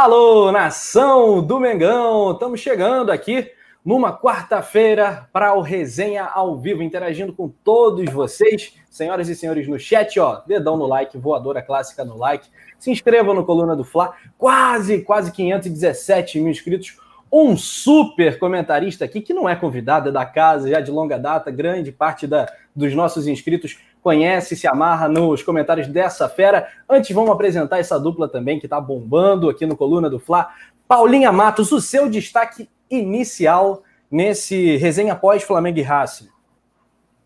Alô, nação do Mengão! Estamos chegando aqui numa quarta-feira para o Resenha ao vivo, interagindo com todos vocês, senhoras e senhores no chat, ó, dedão no like, voadora clássica no like, se inscreva no Coluna do Fla, quase, quase 517 mil inscritos, um super comentarista aqui, que não é convidado, é da casa, já de longa data, grande parte da, dos nossos inscritos conhece, se amarra nos comentários dessa fera. Antes, vamos apresentar essa dupla também que está bombando aqui no Coluna do Fla. Paulinha Matos, o seu destaque inicial nesse resenha pós Flamengo e Racing.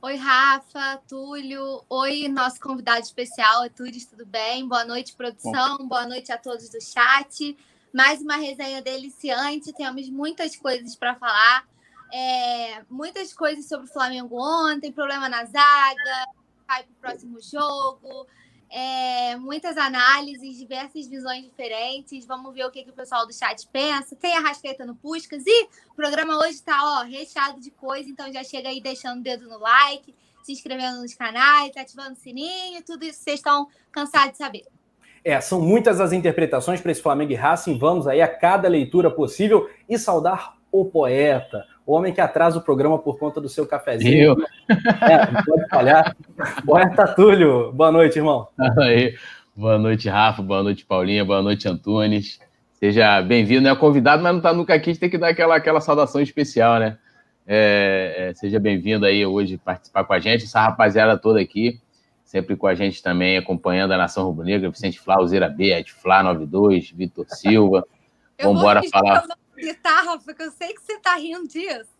Oi, Rafa, Túlio. Oi, nosso convidado especial, Túlio, tudo bem? Boa noite, produção. Bom. Boa noite a todos do chat. Mais uma resenha deliciante. Temos muitas coisas para falar. É, muitas coisas sobre o Flamengo ontem, problema na zaga, vai para o próximo jogo, é, muitas análises, diversas visões diferentes. Vamos ver o que, que o pessoal do chat pensa. Tem a Rasqueta no Puscas e o programa hoje está recheado de coisa, então já chega aí deixando o dedo no like, se inscrevendo nos canais, ativando o sininho, tudo isso vocês estão cansados de saber. É, são muitas as interpretações para esse Flamengo e Racing. Vamos aí a cada leitura possível e saudar o poeta, o homem que atrasa o programa por conta do seu cafezinho. Eu. É, não pode falhar. Poeta Túlio, boa noite, irmão. Aí. Boa noite, Rafa. Boa noite, Paulinha. Boa noite, Antunes. Seja bem-vindo. É convidado, mas não está nunca aqui. Tem que dar aquela, aquela saudação especial, né? É, é, seja bem-vindo aí hoje participar com a gente. Essa rapaziada toda aqui, sempre com a gente também, acompanhando a Nação Rubro-Negra. Vicente Flá, Alzeira B, Ed Flá 92, Vitor Silva. Vamos embora falar guitarra, porque eu sei que você tá rindo disso.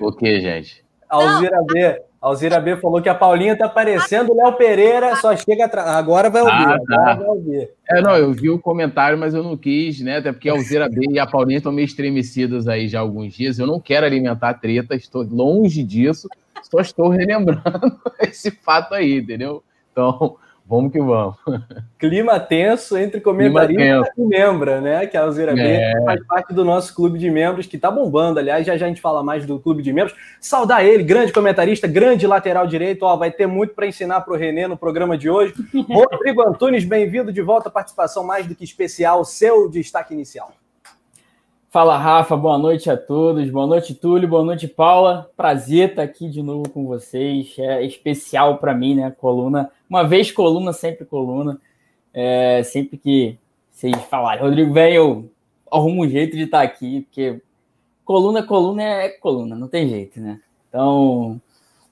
O que, gente? Alzira B. Alzira B falou que a Paulinha tá parecendo o Léo Pereira, só chega atrás. Agora vai ouvir. Ah, tá. Agora vai ouvir. É, não, eu vi o comentário, mas eu não quis, né? Até porque a Alzira B e a Paulinha estão meio estremecidas aí já há alguns dias. Eu não quero alimentar treta, estou longe disso. Só estou relembrando esse fato aí, entendeu? Então, Vamos que vamos. Clima tenso entre comentarista e membro, né? Que a Alzira é. B faz parte do nosso clube de membros, que tá bombando. Aliás, já já a gente fala mais do clube de membros. Saudar ele, grande comentarista, grande lateral direito. Ó, vai ter muito para ensinar para o Renê no programa de hoje. Rodrigo Antunes, bem-vindo de volta. Participação mais do que especial, seu destaque inicial. Fala, Rafa. Boa noite a todos. Boa noite, Túlio. Boa noite, Paula. Prazer estar aqui de novo com vocês. É especial para mim, né? Coluna. Uma vez coluna, sempre coluna. É, sempre que vocês falarem, Rodrigo, velho, eu arrumo um jeito de estar aqui, porque coluna, coluna é coluna, não tem jeito, né? Então,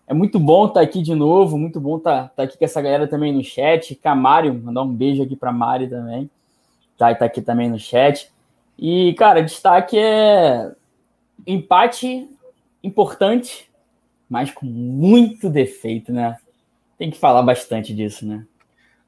é muito bom estar aqui de novo. Muito bom estar, estar aqui com essa galera também no chat. Com a Mário, mandar um beijo aqui para Mário também. Tá, tá aqui também no chat. E, cara, destaque é empate importante, mas com muito defeito, né? Tem que falar bastante disso, né?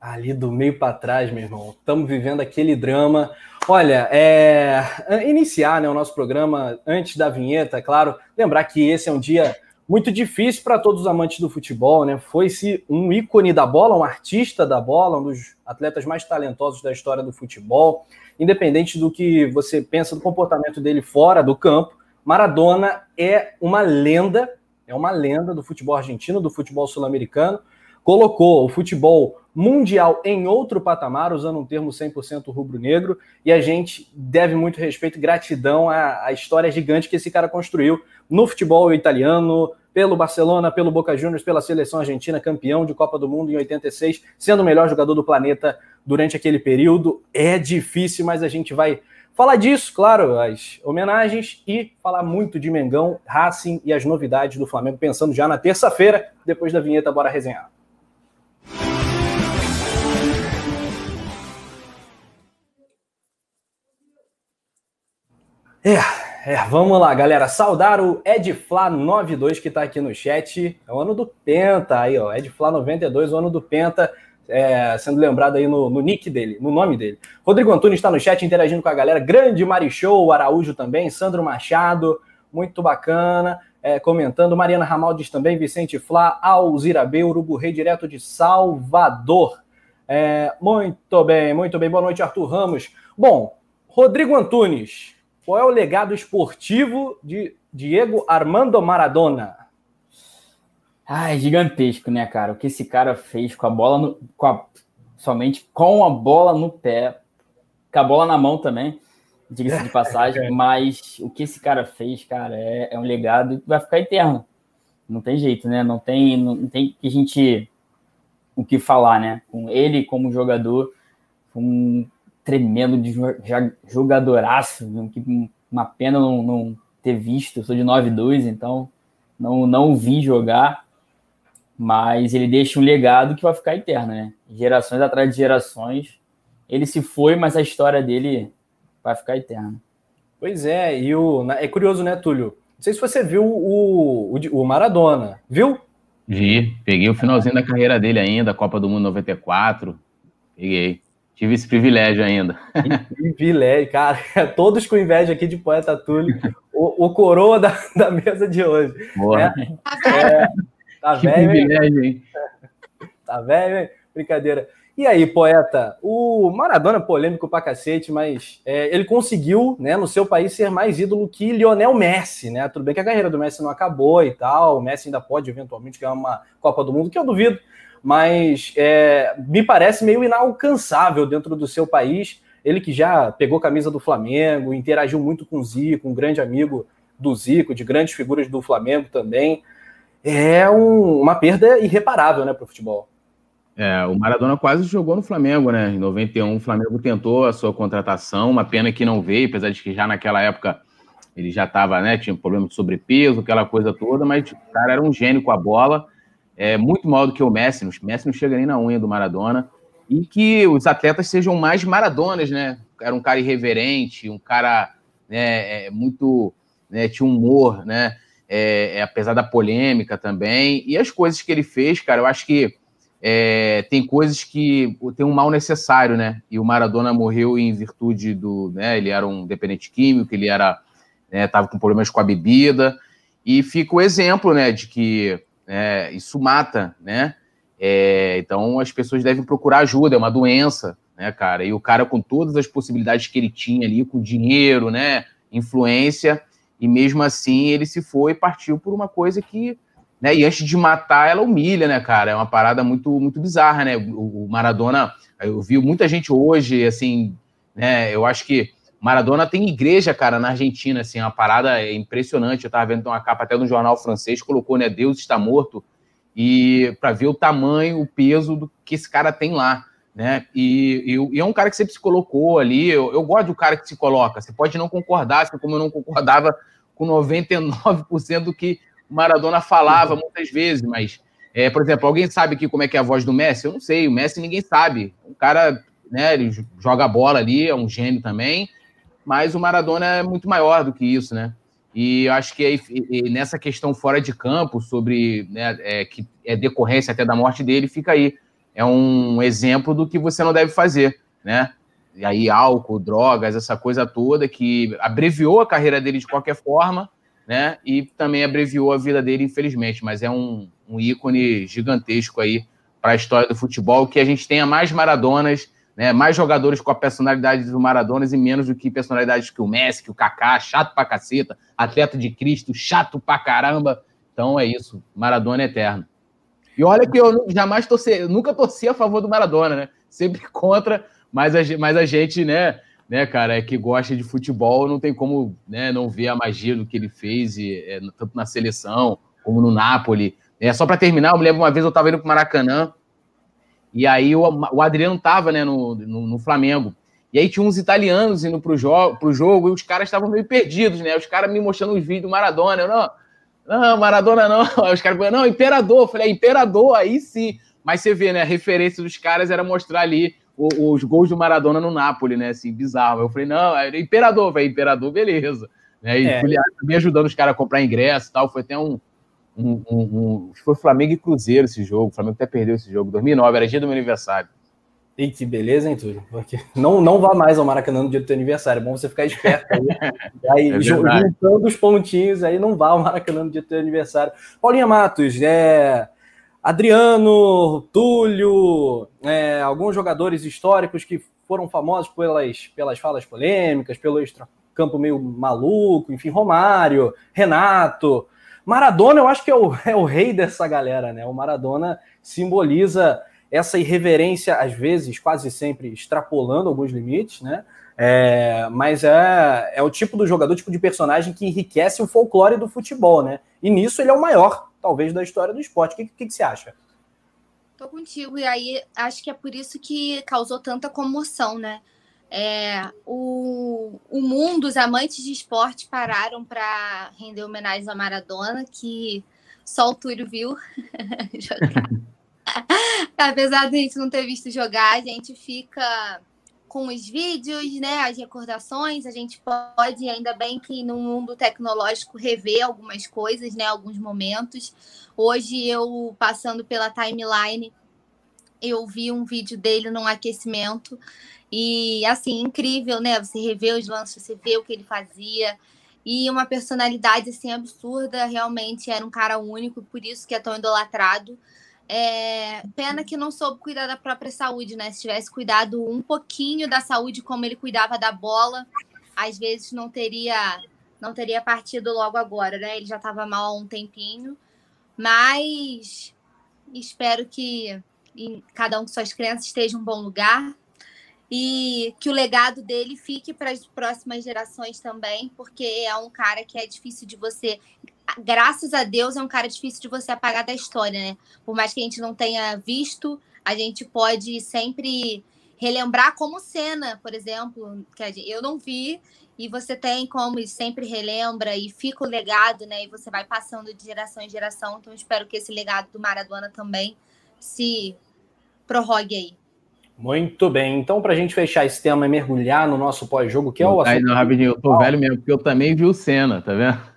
Ali do meio para trás, meu irmão. Estamos vivendo aquele drama. Olha, é... iniciar né, o nosso programa antes da vinheta, é claro. Lembrar que esse é um dia muito difícil para todos os amantes do futebol, né? Foi-se um ícone da bola, um artista da bola, um dos atletas mais talentosos da história do futebol independente do que você pensa do comportamento dele fora do campo, Maradona é uma lenda, é uma lenda do futebol argentino, do futebol sul-americano, colocou o futebol mundial em outro patamar, usando um termo 100% rubro-negro, e a gente deve muito respeito e gratidão à, à, história gigante que esse cara construiu no futebol italiano, pelo Barcelona, pelo Boca Juniors, pela seleção argentina, campeão de Copa do Mundo em 86, sendo o melhor jogador do planeta durante aquele período. É difícil, mas a gente vai falar disso, claro, as homenagens e falar muito de Mengão, Racing e as novidades do Flamengo, pensando já na terça-feira, depois da vinheta, bora resenhar. É, é, vamos lá, galera. Saudar o Edfla92 que está aqui no chat. É o ano do Penta aí, ó. Edfla92, o ano do Penta é, sendo lembrado aí no, no, nick dele, no nome dele. Rodrigo Antunes está no chat interagindo com a galera. Grande Marichou, Araújo também, Sandro Machado, muito bacana. É, comentando, Mariana Ramaldes também, Vicente Flá, Alzira B, Urubu Rei, direto de Salvador. É, muito bem, muito bem. Boa noite, Arthur Ramos. Bom, Rodrigo Antunes, qual é o legado esportivo de Diego Armando Maradona? Ah, é gigantesco, né, cara? O que esse cara fez com a bola no, com a, somente com a bola no pé, com a bola na mão também. diga-se de passagem, mas o que esse cara fez, cara, é, é um legado que vai ficar eterno. Não tem jeito, né? Não tem, não tem que a gente o que falar, né? Com ele como jogador, um tremendo de jogadoraço, uma pena não, não ter visto. Eu sou de 9-2, então não, não vi jogar, mas ele deixa um legado que vai ficar eterno, né? Gerações atrás de gerações. Ele se foi, mas a história dele vai ficar eterna. Pois é, e o, é curioso, né, Túlio? Não sei se você viu o, o, o Maradona, viu? Vi, peguei o finalzinho da carreira dele ainda, Copa do Mundo 94. Peguei. Tive esse privilégio ainda. privilégio, cara. Todos com inveja aqui de poeta Túlio. O, o coroa da, da mesa de hoje. Boa. É, é, tá que velho, privilégio, hein? Tá velho, hein? Brincadeira. E aí, poeta, o Maradona polêmico pra cacete, mas é, ele conseguiu, né, no seu país ser mais ídolo que Lionel Messi, né? Tudo bem que a carreira do Messi não acabou e tal, o Messi ainda pode eventualmente ganhar uma Copa do Mundo, que eu duvido, mas é, me parece meio inalcançável dentro do seu país. Ele que já pegou camisa do Flamengo, interagiu muito com o Zico, um grande amigo do Zico, de grandes figuras do Flamengo também. É um, uma perda irreparável né, para o futebol. É, o Maradona quase jogou no Flamengo, né? Em 91, o Flamengo tentou a sua contratação, uma pena que não veio, apesar de que já naquela época ele já estava, né? Tinha um problema de sobrepeso, aquela coisa toda, mas o cara era um gênio com a bola, é muito maior do que o Messi. O Messi não chega nem na unha do Maradona. E que os atletas sejam mais maradonas, né? Era um cara irreverente, um cara né, é, muito. Né, tinha humor, né? É, é, apesar da polêmica também. E as coisas que ele fez, cara, eu acho que é, tem coisas que tem um mal necessário, né? E o Maradona morreu em virtude do, né? Ele era um dependente químico, ele era, né, com problemas com a bebida e fica o exemplo, né, de que né, isso mata, né? É, então as pessoas devem procurar ajuda, é uma doença, né, cara? E o cara com todas as possibilidades que ele tinha ali, com dinheiro, né, influência, e mesmo assim ele se foi e partiu por uma coisa que né? E antes de matar, ela humilha, né, cara? É uma parada muito, muito bizarra, né? O, o Maradona, eu vi muita gente hoje, assim, né? Eu acho que Maradona tem igreja, cara, na Argentina, assim, é uma parada impressionante. Eu tava vendo uma capa até um jornal francês, colocou, né, Deus está morto, e para ver o tamanho, o peso do que esse cara tem lá, né? E, e, e é um cara que sempre se colocou ali. Eu, eu, gosto do cara que se coloca. Você pode não concordar, assim como eu não concordava com 99% do que Maradona falava muitas vezes, mas, é, por exemplo, alguém sabe aqui como é que é a voz do Messi? Eu não sei, o Messi ninguém sabe. O cara, né, ele joga bola ali, é um gênio também, mas o Maradona é muito maior do que isso, né? E eu acho que aí, nessa questão fora de campo, sobre né, é, que é decorrência até da morte dele, fica aí. É um exemplo do que você não deve fazer, né? E aí, álcool, drogas, essa coisa toda que abreviou a carreira dele de qualquer forma, né? E também abreviou a vida dele, infelizmente, mas é um, um ícone gigantesco aí para a história do futebol, que a gente tenha mais Maradonas, né? Mais jogadores com a personalidade do Maradonas e menos do que personalidades que o Messi, que o Kaká, chato pra caceta, atleta de Cristo, chato pra caramba. Então é isso, Maradona é eterno. E olha que eu jamais torci, nunca torci a favor do Maradona, né? Sempre contra, mas a, mas a gente, né? né, cara, é que gosta de futebol, não tem como né, não ver a magia do que ele fez, e, é, tanto na seleção como no Napoli. É, só para terminar, eu me lembro uma vez eu estava indo para o Maracanã, e aí o, o Adriano estava né, no, no, no, Flamengo. E aí tinha uns italianos indo pro, jo pro jogo e os caras estavam meio perdidos, né? Os caras me mostrando os vídeos do Maradona. Eu, não, não, Maradona não. Aí os caras falaram, não, Imperador. Eu falei, é, Imperador, aí sim. Mas você vê, né? A referência dos caras era mostrar ali os gols do Maradona no Napoli, né? Assim, bizarro. Eu falei, não, era Imperador, velho, Imperador, beleza. Né? E é. fui me ajudando os caras a comprar ingresso e tal. Foi até um, um, um, um, Foi Flamengo e Cruzeiro esse jogo. O Flamengo até perdeu esse jogo. 2009, era dia do meu aniversário. E que beleza, hein, Túlio? Porque não, não vá mais ao Maracanã no dia do teu aniversário. É bom você ficar esperto aí. aí é juntando os pontinhos aí, não vá ao Maracanã no dia do teu aniversário. Paulinha Matos, é. Adriano, Túlio, é, alguns jogadores históricos que foram famosos pelas, pelas falas polêmicas, pelo campo meio maluco, enfim, Romário, Renato. Maradona, eu acho que é o, é o rei dessa galera, né? O Maradona simboliza essa irreverência, às vezes, quase sempre extrapolando alguns limites, né? É, mas é, é o tipo do jogador, tipo de personagem que enriquece o folclore do futebol, né? E nisso ele é o maior, talvez, da história do esporte. O que, que, que você acha? Tô contigo, e aí acho que é por isso que causou tanta comoção, né? É, o, o mundo, os amantes de esporte pararam para render homenagem a Maradona, que só o Túlio viu Apesar de a gente não ter visto jogar, a gente fica com os vídeos, né, as recordações, a gente pode, ainda bem que no mundo tecnológico, rever algumas coisas, né, alguns momentos. Hoje eu, passando pela timeline, eu vi um vídeo dele num aquecimento e, assim, incrível, né, você rever os lances, você vê o que ele fazia e uma personalidade, assim, absurda, realmente era um cara único, por isso que é tão idolatrado. É, pena que não soube cuidar da própria saúde, né? Se tivesse cuidado um pouquinho da saúde como ele cuidava da bola, às vezes não teria não teria partido logo agora, né? Ele já estava mal há um tempinho, mas espero que cada um com suas crenças esteja em um bom lugar e que o legado dele fique para as próximas gerações também, porque é um cara que é difícil de você graças a Deus, é um cara difícil de você apagar da história, né? Por mais que a gente não tenha visto, a gente pode sempre relembrar como cena, por exemplo, que eu não vi e você tem como e sempre relembra e fica o legado, né? E você vai passando de geração em geração. Então espero que esse legado do Maradona também se prorrogue aí. Muito bem. Então, para a gente fechar esse tema e mergulhar no nosso pós-jogo, que é o assunto. Aí, não, rapidinho, eu tô velho mesmo, porque eu também vi o Senna, tá vendo?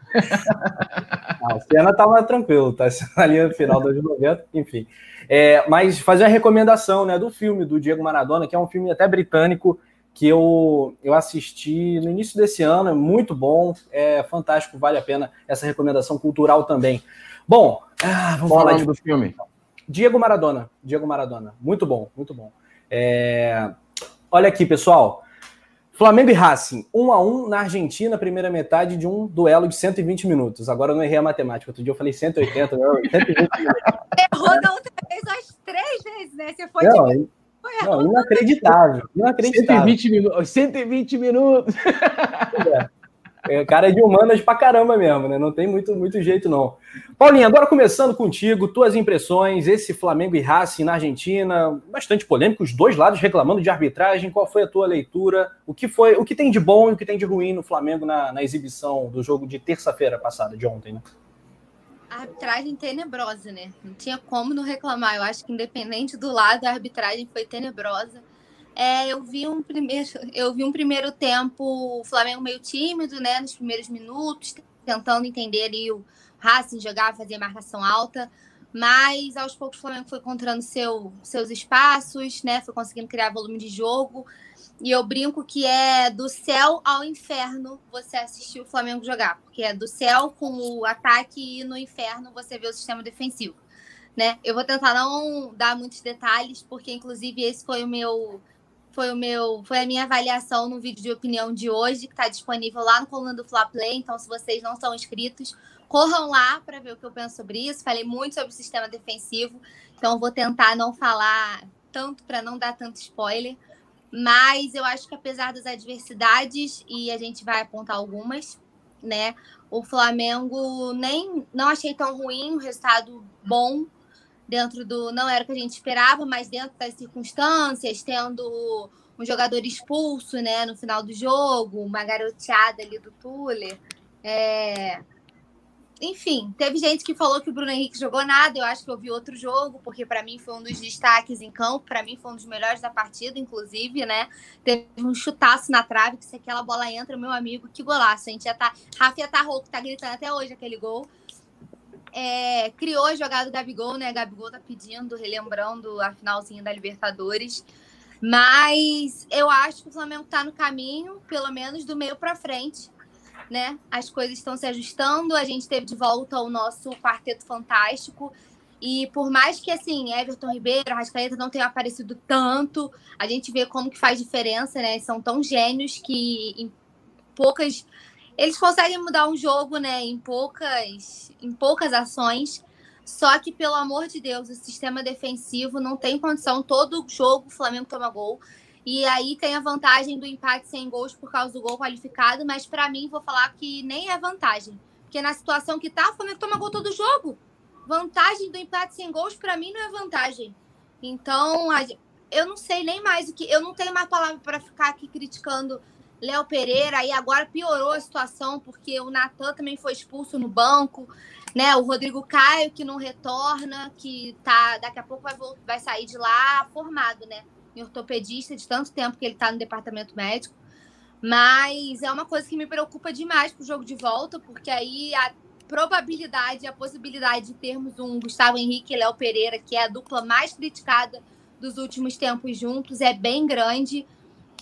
a cena estava tranquilo, tá? Ali no final dos 90, enfim. É, mas fazer a recomendação né, do filme do Diego Maradona, que é um filme até britânico, que eu, eu assisti no início desse ano, é muito bom, é fantástico, vale a pena essa recomendação cultural também. Bom, ah, vamos falar de... do filme. Diego Maradona, Diego Maradona, muito bom, muito bom. É... Olha aqui, pessoal. Flamengo e Racing, 1 a 1 na Argentina, primeira metade de um duelo de 120 minutos. Agora eu não errei a matemática. Outro dia eu falei 180, não, 120 minutos. Errou da outra vez umas três vezes, né? Você foi não, de... não, inacreditável. Inacreditável. 120 minutos. 120 minutos. É. É, cara é de humanas pra caramba mesmo, né? Não tem muito, muito jeito, não. Paulinho, agora começando contigo, tuas impressões, esse Flamengo e Racing na Argentina, bastante polêmico, os dois lados reclamando de arbitragem. Qual foi a tua leitura? O que foi, o que tem de bom e o que tem de ruim no Flamengo na, na exibição do jogo de terça-feira passada, de ontem, né? A arbitragem tenebrosa, né? Não tinha como não reclamar. Eu acho que independente do lado, a arbitragem foi tenebrosa é, eu vi um primeiro, eu vi um primeiro tempo o Flamengo meio tímido, né, nos primeiros minutos, tentando entender ali o Racing jogar, fazer marcação alta, mas aos poucos o Flamengo foi encontrando seu, seus espaços, né, foi conseguindo criar volume de jogo. E eu brinco que é do céu ao inferno você assistir o Flamengo jogar, porque é do céu com o ataque e no inferno você vê o sistema defensivo, né? Eu vou tentar não dar muitos detalhes, porque inclusive esse foi o meu foi o meu, foi a minha avaliação no vídeo de opinião de hoje, que está disponível lá no coluna do Fla Play. Então, se vocês não são inscritos, corram lá para ver o que eu penso sobre isso. Falei muito sobre o sistema defensivo, então vou tentar não falar tanto para não dar tanto spoiler. Mas eu acho que apesar das adversidades, e a gente vai apontar algumas, né? O Flamengo nem não achei tão ruim, um resultado bom dentro do. Não era o que a gente esperava, mas dentro das circunstâncias, tendo um jogador expulso né, no final do jogo, uma garoteada ali do Tuller. É... Enfim, teve gente que falou que o Bruno Henrique jogou nada. Eu acho que eu vi outro jogo, porque para mim foi um dos destaques em campo. Para mim foi um dos melhores da partida, inclusive, né? Teve um chutaço na trave, que se aquela bola entra, meu amigo, que golaço. A gente já tá. Rafa tá rouco, tá gritando até hoje aquele gol é, criou a jogada do Gabigol, né? Gabigol tá pedindo, relembrando a finalzinha da Libertadores. Mas eu acho que o Flamengo tá no caminho, pelo menos do meio para frente, né? As coisas estão se ajustando, a gente teve de volta o nosso quarteto fantástico. E por mais que assim, Everton Ribeiro, Arrascaeta não tenham aparecido tanto, a gente vê como que faz diferença, né? São tão gênios que em poucas eles conseguem mudar um jogo, né, em poucas, em poucas ações. Só que, pelo amor de Deus, o sistema defensivo não tem condição. Todo jogo o Flamengo toma gol. E aí tem a vantagem do empate sem gols por causa do gol qualificado, mas para mim vou falar que nem é vantagem. Porque na situação que tá, o Flamengo toma gol todo jogo. Vantagem do empate sem gols para mim não é vantagem. Então, eu não sei nem mais o que, eu não tenho mais palavra para ficar aqui criticando Léo Pereira e agora piorou a situação porque o Natan também foi expulso no banco, né? O Rodrigo Caio que não retorna, que tá daqui a pouco vai, vai sair de lá formado, né? Em ortopedista de tanto tempo que ele tá no departamento médico. Mas é uma coisa que me preocupa demais pro jogo de volta, porque aí a probabilidade, a possibilidade de termos um Gustavo Henrique e Léo Pereira, que é a dupla mais criticada dos últimos tempos juntos, é bem grande.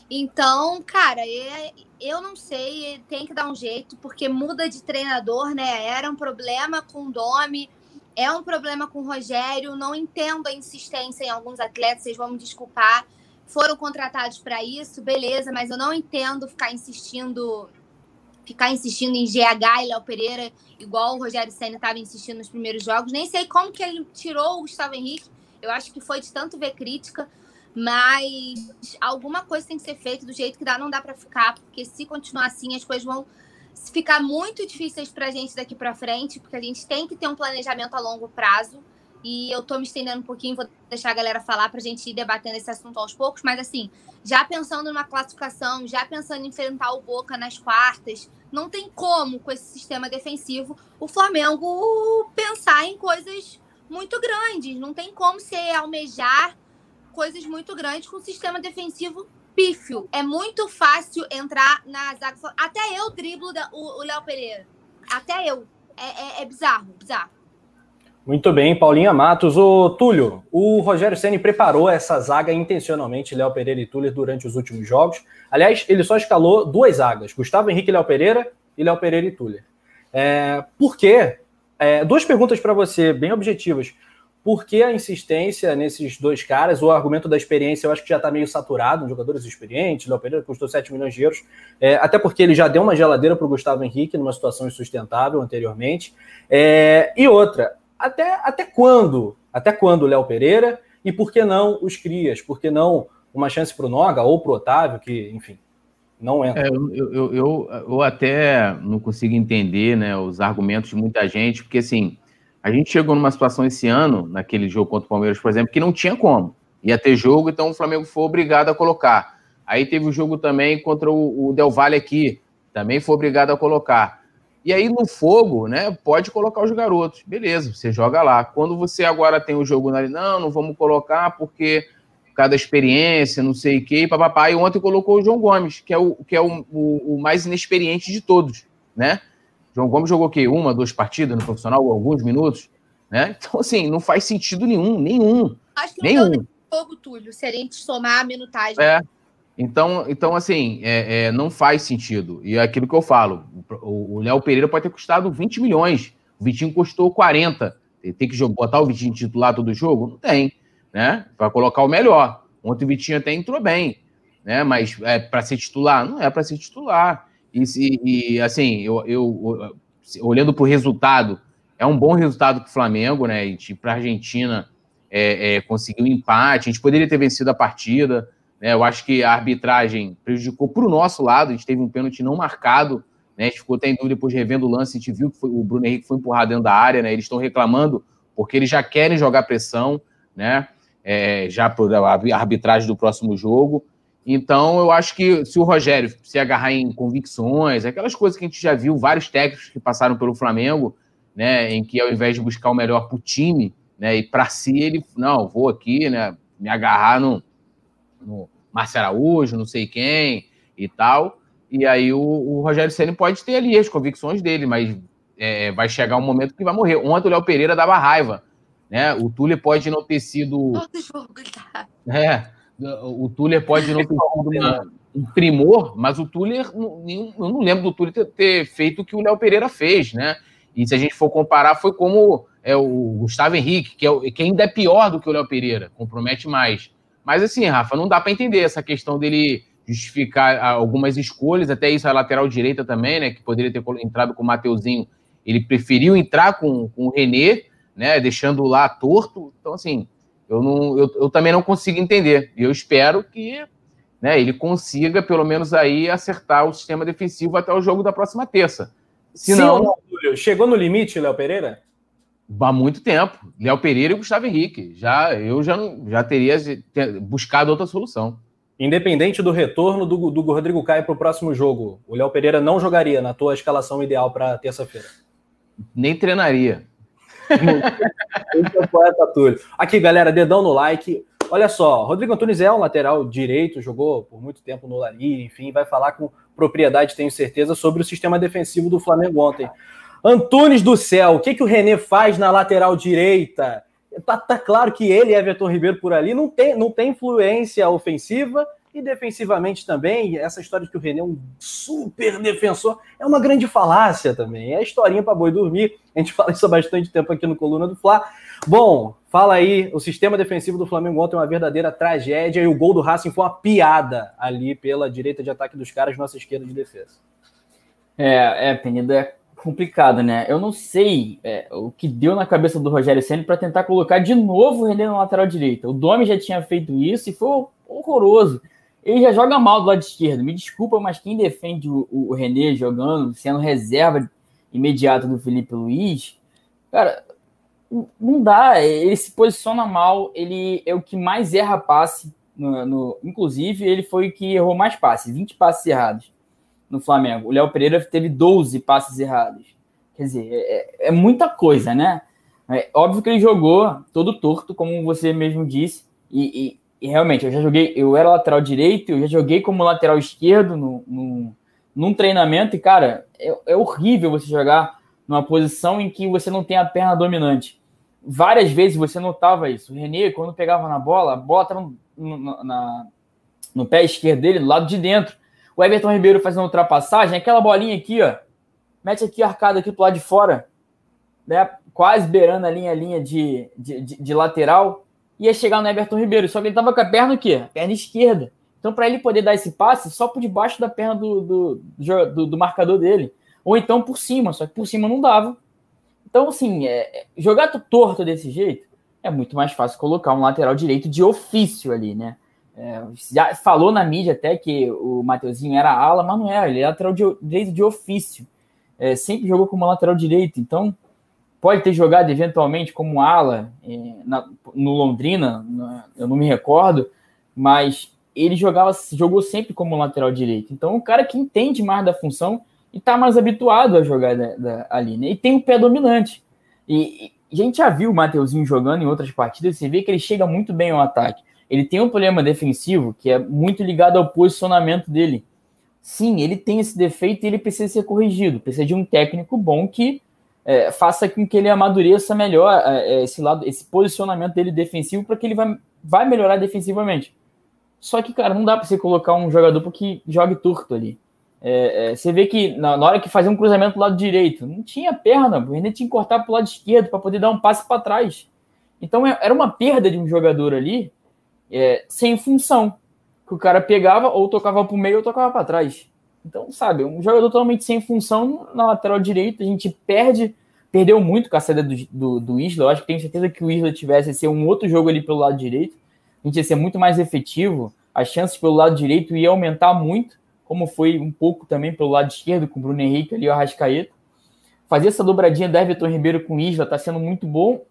Então, cara, é, eu não sei, tem que dar um jeito, porque muda de treinador, né? Era um problema com o Domi, é um problema com o Rogério. Não entendo a insistência em alguns atletas, vocês vão me desculpar. Foram contratados para isso, beleza, mas eu não entendo ficar insistindo ficar insistindo em GH e Léo Pereira, igual o Rogério Senna estava insistindo nos primeiros jogos. Nem sei como que ele tirou o Gustavo Henrique. Eu acho que foi de tanto ver crítica. Mas alguma coisa tem que ser feita do jeito que dá, não dá para ficar, porque se continuar assim, as coisas vão ficar muito difíceis para a gente daqui para frente, porque a gente tem que ter um planejamento a longo prazo. E eu estou me estendendo um pouquinho, vou deixar a galera falar para a gente ir debatendo esse assunto aos poucos, mas assim, já pensando numa classificação, já pensando em enfrentar o Boca nas quartas, não tem como, com esse sistema defensivo, o Flamengo pensar em coisas muito grandes. Não tem como se almejar coisas muito grandes com o sistema defensivo pífio. É muito fácil entrar na zaga. Até eu driblo o Léo Pereira. Até eu. É, é, é, bizarro, bizarro. Muito bem, Paulinha Matos. O Túlio, o Rogério Ceni preparou essa zaga intencionalmente, Léo Pereira e Túlio, durante os últimos jogos. Aliás, ele só escalou duas zagas, Gustavo Henrique e Léo Pereira e Léo Pereira e Túlio. É, por quê? É, duas perguntas para você, bem objetivas por que a insistência nesses dois caras? O argumento da experiência eu acho que já está meio saturado, jogadores experientes. Léo Pereira custou 7 milhões de euros, é, até porque ele já deu uma geladeira para o Gustavo Henrique numa situação insustentável anteriormente. É, e outra, até, até quando? Até quando o Léo Pereira? E por que não os Crias? Por que não uma chance para o Noga ou para o Otávio, que, enfim, não entra? É, eu, eu, eu, eu até não consigo entender né, os argumentos de muita gente, porque assim a gente chegou numa situação esse ano, naquele jogo contra o Palmeiras, por exemplo, que não tinha como. Ia ter jogo, então o Flamengo foi obrigado a colocar. Aí teve o jogo também contra o, Del Valle aqui, também foi obrigado a colocar. E aí no fogo, né, pode colocar os garotos. Beleza, você joga lá. Quando você agora tem o jogo ali, não, não vamos colocar porque cada experiência, não sei o quê, papapá. E ontem colocou o João Gomes, que é o, que é o, o, o mais inexperiente de todos, né? João Gomes jogou o quê? Uma, duas partidas no profissional, alguns minutos, né? Então, assim, não faz sentido nenhum, nenhum. Acho que não nenhum. deu fogo, Túlio, se a gente somar a minutagem. É. Então, então assim, é, é, não faz sentido. E é aquilo que eu falo, o Léo Pereira pode ter custado 20 milhões, o Vitinho custou 40. Tem que botar o Vitinho titular todo jogo? Não tem, né? Vai colocar o melhor. Ontem o Vitinho até entrou bem, né? Mas é para ser titular? Não é para ser titular. E, e assim, eu, eu olhando para o resultado, é um bom resultado para o Flamengo, né? Para a Argentina é, é, conseguiu um empate. A gente poderia ter vencido a partida. Né? Eu acho que a arbitragem prejudicou para o nosso lado. A gente teve um pênalti não marcado. Né? A gente ficou até em dúvida depois revendo o lance. A gente viu que foi, o Bruno Henrique foi empurrado dentro da área. Né? Eles estão reclamando porque eles já querem jogar pressão, né? É, já para a arbitragem do próximo jogo. Então, eu acho que se o Rogério se agarrar em convicções, aquelas coisas que a gente já viu, vários técnicos que passaram pelo Flamengo, né, em que ao invés de buscar o melhor para o time, né, e para si, ele, não, vou aqui, né, me agarrar no, no Márcio Araújo, não sei quem e tal. E aí o, o Rogério Senna pode ter ali as convicções dele, mas é, vai chegar um momento que vai morrer. Ontem o Léo Pereira dava raiva, né? O Túlio pode não ter sido. Todo jogo, tá. É, o Tuller pode não ter sido um primor, mas o Tuller, eu não lembro do Tuller ter, ter feito o que o Léo Pereira fez, né? E se a gente for comparar, foi como é, o Gustavo Henrique, que, é, que ainda é pior do que o Léo Pereira, compromete mais. Mas assim, Rafa, não dá para entender essa questão dele justificar algumas escolhas, até isso a lateral direita também, né? Que poderia ter entrado com o Mateuzinho. Ele preferiu entrar com, com o René, né? Deixando lá torto. Então, assim, eu, não, eu, eu também não consigo entender. E eu espero que né, ele consiga, pelo menos aí, acertar o sistema defensivo até o jogo da próxima terça. Se não, chegou no limite, Léo Pereira? Há muito tempo. Léo Pereira e Gustavo Henrique. Já, eu já, já teria buscado outra solução. Independente do retorno do, do Rodrigo Caio para o próximo jogo, o Léo Pereira não jogaria na tua escalação ideal para terça-feira. Nem treinaria. Aqui, galera, dedão no like. Olha só, Rodrigo Antunes é um lateral direito, jogou por muito tempo no Lali, enfim, vai falar com propriedade, tenho certeza, sobre o sistema defensivo do Flamengo ontem. Antunes do céu, o que, que o René faz na lateral direita? Tá, tá claro que ele Everton Ribeiro por ali não tem, não tem influência ofensiva e defensivamente também, essa história de que o René é um super defensor é uma grande falácia também. É historinha para boi dormir. A gente fala isso há bastante tempo aqui no Coluna do Fla. Bom, fala aí, o sistema defensivo do Flamengo ontem é uma verdadeira tragédia e o gol do Racing foi uma piada ali pela direita de ataque dos caras, nossa esquerda de defesa. É, é, Penida, é complicado, né? Eu não sei é, o que deu na cabeça do Rogério Senna para tentar colocar de novo o René na lateral direita. O Domi já tinha feito isso e foi horroroso ele já joga mal do lado esquerdo. Me desculpa, mas quem defende o, o René jogando, sendo reserva imediata do Felipe Luiz, cara, não dá. Ele se posiciona mal, ele é o que mais erra passe. No, no, inclusive, ele foi o que errou mais passes, 20 passes errados no Flamengo. O Léo Pereira teve 12 passes errados. Quer dizer, é, é muita coisa, né? É óbvio que ele jogou todo torto, como você mesmo disse, e, e realmente, eu já joguei, eu era lateral direito, eu já joguei como lateral esquerdo no, no, num treinamento, e, cara, é, é horrível você jogar numa posição em que você não tem a perna dominante. Várias vezes você notava isso. O René, quando pegava na bola, a bola no, no, na, no pé esquerdo dele, do lado de dentro. O Everton Ribeiro fazendo ultrapassagem, aquela bolinha aqui, ó, mete aqui arcada aqui pro lado de fora, né, quase beirando a linha, a linha de, de, de, de lateral ia chegar no Everton Ribeiro, só que ele tava com a perna o quê? Perna esquerda. Então, para ele poder dar esse passe, só por debaixo da perna do, do, do, do, marcador dele. Ou então por cima, só que por cima não dava. Então, assim, é, é, jogar torto desse jeito é muito mais fácil colocar um lateral direito de ofício ali, né? É, já falou na mídia até que o Mateuzinho era ala, mas não é, ele é lateral de, direito de ofício. É, sempre jogou como lateral direito. Então, pode ter jogado eventualmente como ala é, na, no Londrina, na, eu não me recordo, mas ele jogava, jogou sempre como lateral direito. Então, um cara que entende mais da função e está mais habituado a jogar da, da, ali, né? E tem um pé dominante. E, e a gente já viu o Mateuzinho jogando em outras partidas, você vê que ele chega muito bem ao ataque. Ele tem um problema defensivo que é muito ligado ao posicionamento dele. Sim, ele tem esse defeito e ele precisa ser corrigido. Precisa de um técnico bom que é, faça com que ele amadureça melhor é, é esse lado, esse posicionamento dele defensivo para que ele vai, vai melhorar defensivamente. Só que, cara, não dá para você colocar um jogador que jogue torto ali. É, é, você vê que na, na, hora que fazia um cruzamento do lado direito, não tinha perna, o René tinha que cortar o lado esquerdo para poder dar um passe para trás. Então é, era uma perda de um jogador ali sem função. Que o cara pegava ou tocava para o meio ou tocava para trás. Então, sabe, um jogador totalmente sem função na lateral direita, a gente perde, perdeu muito com a saída do, do, do Isla. Eu acho que tenho certeza que o Isla tivesse ser um outro jogo ali pelo lado direito, a gente ia ser muito mais efetivo, as chances pelo lado direito ia aumentar muito, como foi um pouco também pelo lado esquerdo, com o Bruno Henrique ali, o Arrascaeta. Fazer essa dobradinha da Everton Ribeiro com o Isla está sendo muito bom,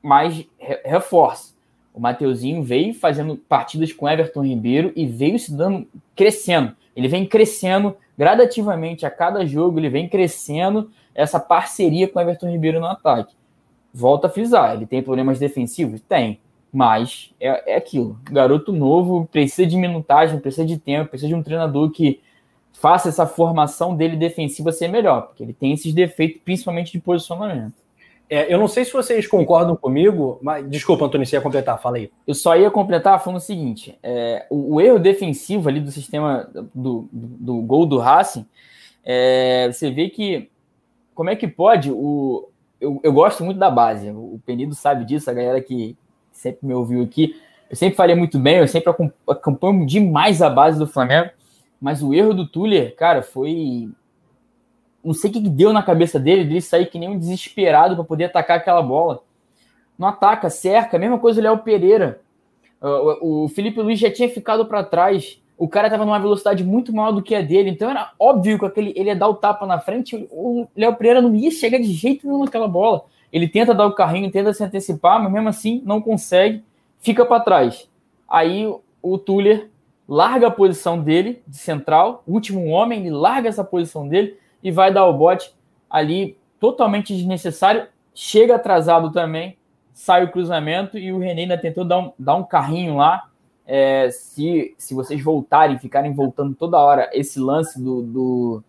mas reforça. O Mateuzinho veio fazendo partidas com Everton Ribeiro e veio se dando, crescendo ele vem crescendo gradativamente a cada jogo, ele vem crescendo essa parceria com o Everton Ribeiro no ataque. Volta a frisar, ele tem problemas defensivos? Tem, mas é, é aquilo. Garoto novo precisa de minutagem, precisa de tempo, precisa de um treinador que faça essa formação dele defensiva ser melhor, porque ele tem esses defeitos, principalmente de posicionamento. É, eu não sei se vocês concordam comigo, mas desculpa, Antônio, você ia completar, fala aí. Eu só ia completar falando o seguinte: é, o, o, erro defensivo ali do sistema do, do, do gol do Racing, é, você vê que como é que pode o. Eu, eu gosto muito da base, o Penido sabe disso, a galera que sempre me ouviu aqui. Eu sempre falei muito bem, eu sempre acompanho demais a base do Flamengo, mas o erro do Tuller, cara, foi não sei o que deu na cabeça dele, dele sair que nem um desesperado para poder atacar aquela bola. Não ataca, cerca, mesma coisa o Léo Pereira. O, o Felipe Luiz já tinha ficado para trás. o cara tava numa velocidade muito maior do que a dele, então era óbvio que aquele, ele ia dar o tapa na frente, o Léo Pereira não ia chegar de jeito nenhum naquela bola. Ele tenta dar o carrinho, tenta se antecipar, mas mesmo assim não consegue, fica para trás. Aí o Tuller larga a posição dele de central, último homem, ele larga essa posição dele e vai dar o bote ali totalmente desnecessário, chega atrasado também, sai o cruzamento e o René ainda tentou dar um, dar um carrinho lá, é, se, se vocês voltarem, ficarem voltando toda hora esse lance do, do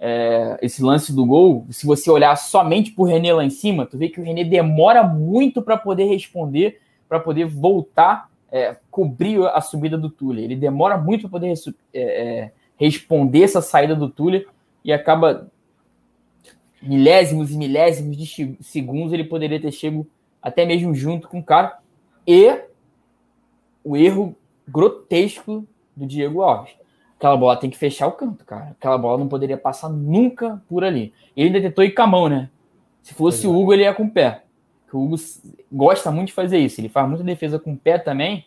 é, esse lance do gol, se você olhar somente para o René lá em cima, tu vê que o René demora muito para poder responder, para poder voltar, é, cobrir a subida do Tuller. Ele demora muito para poder é, é, responder essa saída do Tuller e acaba milésimos e milésimos de segundos ele poderia ter chego até mesmo junto com o cara. E o erro grotesco do Diego Alves. Aquela bola tem que fechar o canto, cara. Aquela bola não poderia passar nunca por ali. Ele ainda tentou ir com a mão, né? Se fosse o Hugo, ele ia com o pé. O Hugo gosta muito de fazer isso. Ele faz muita defesa com o pé também.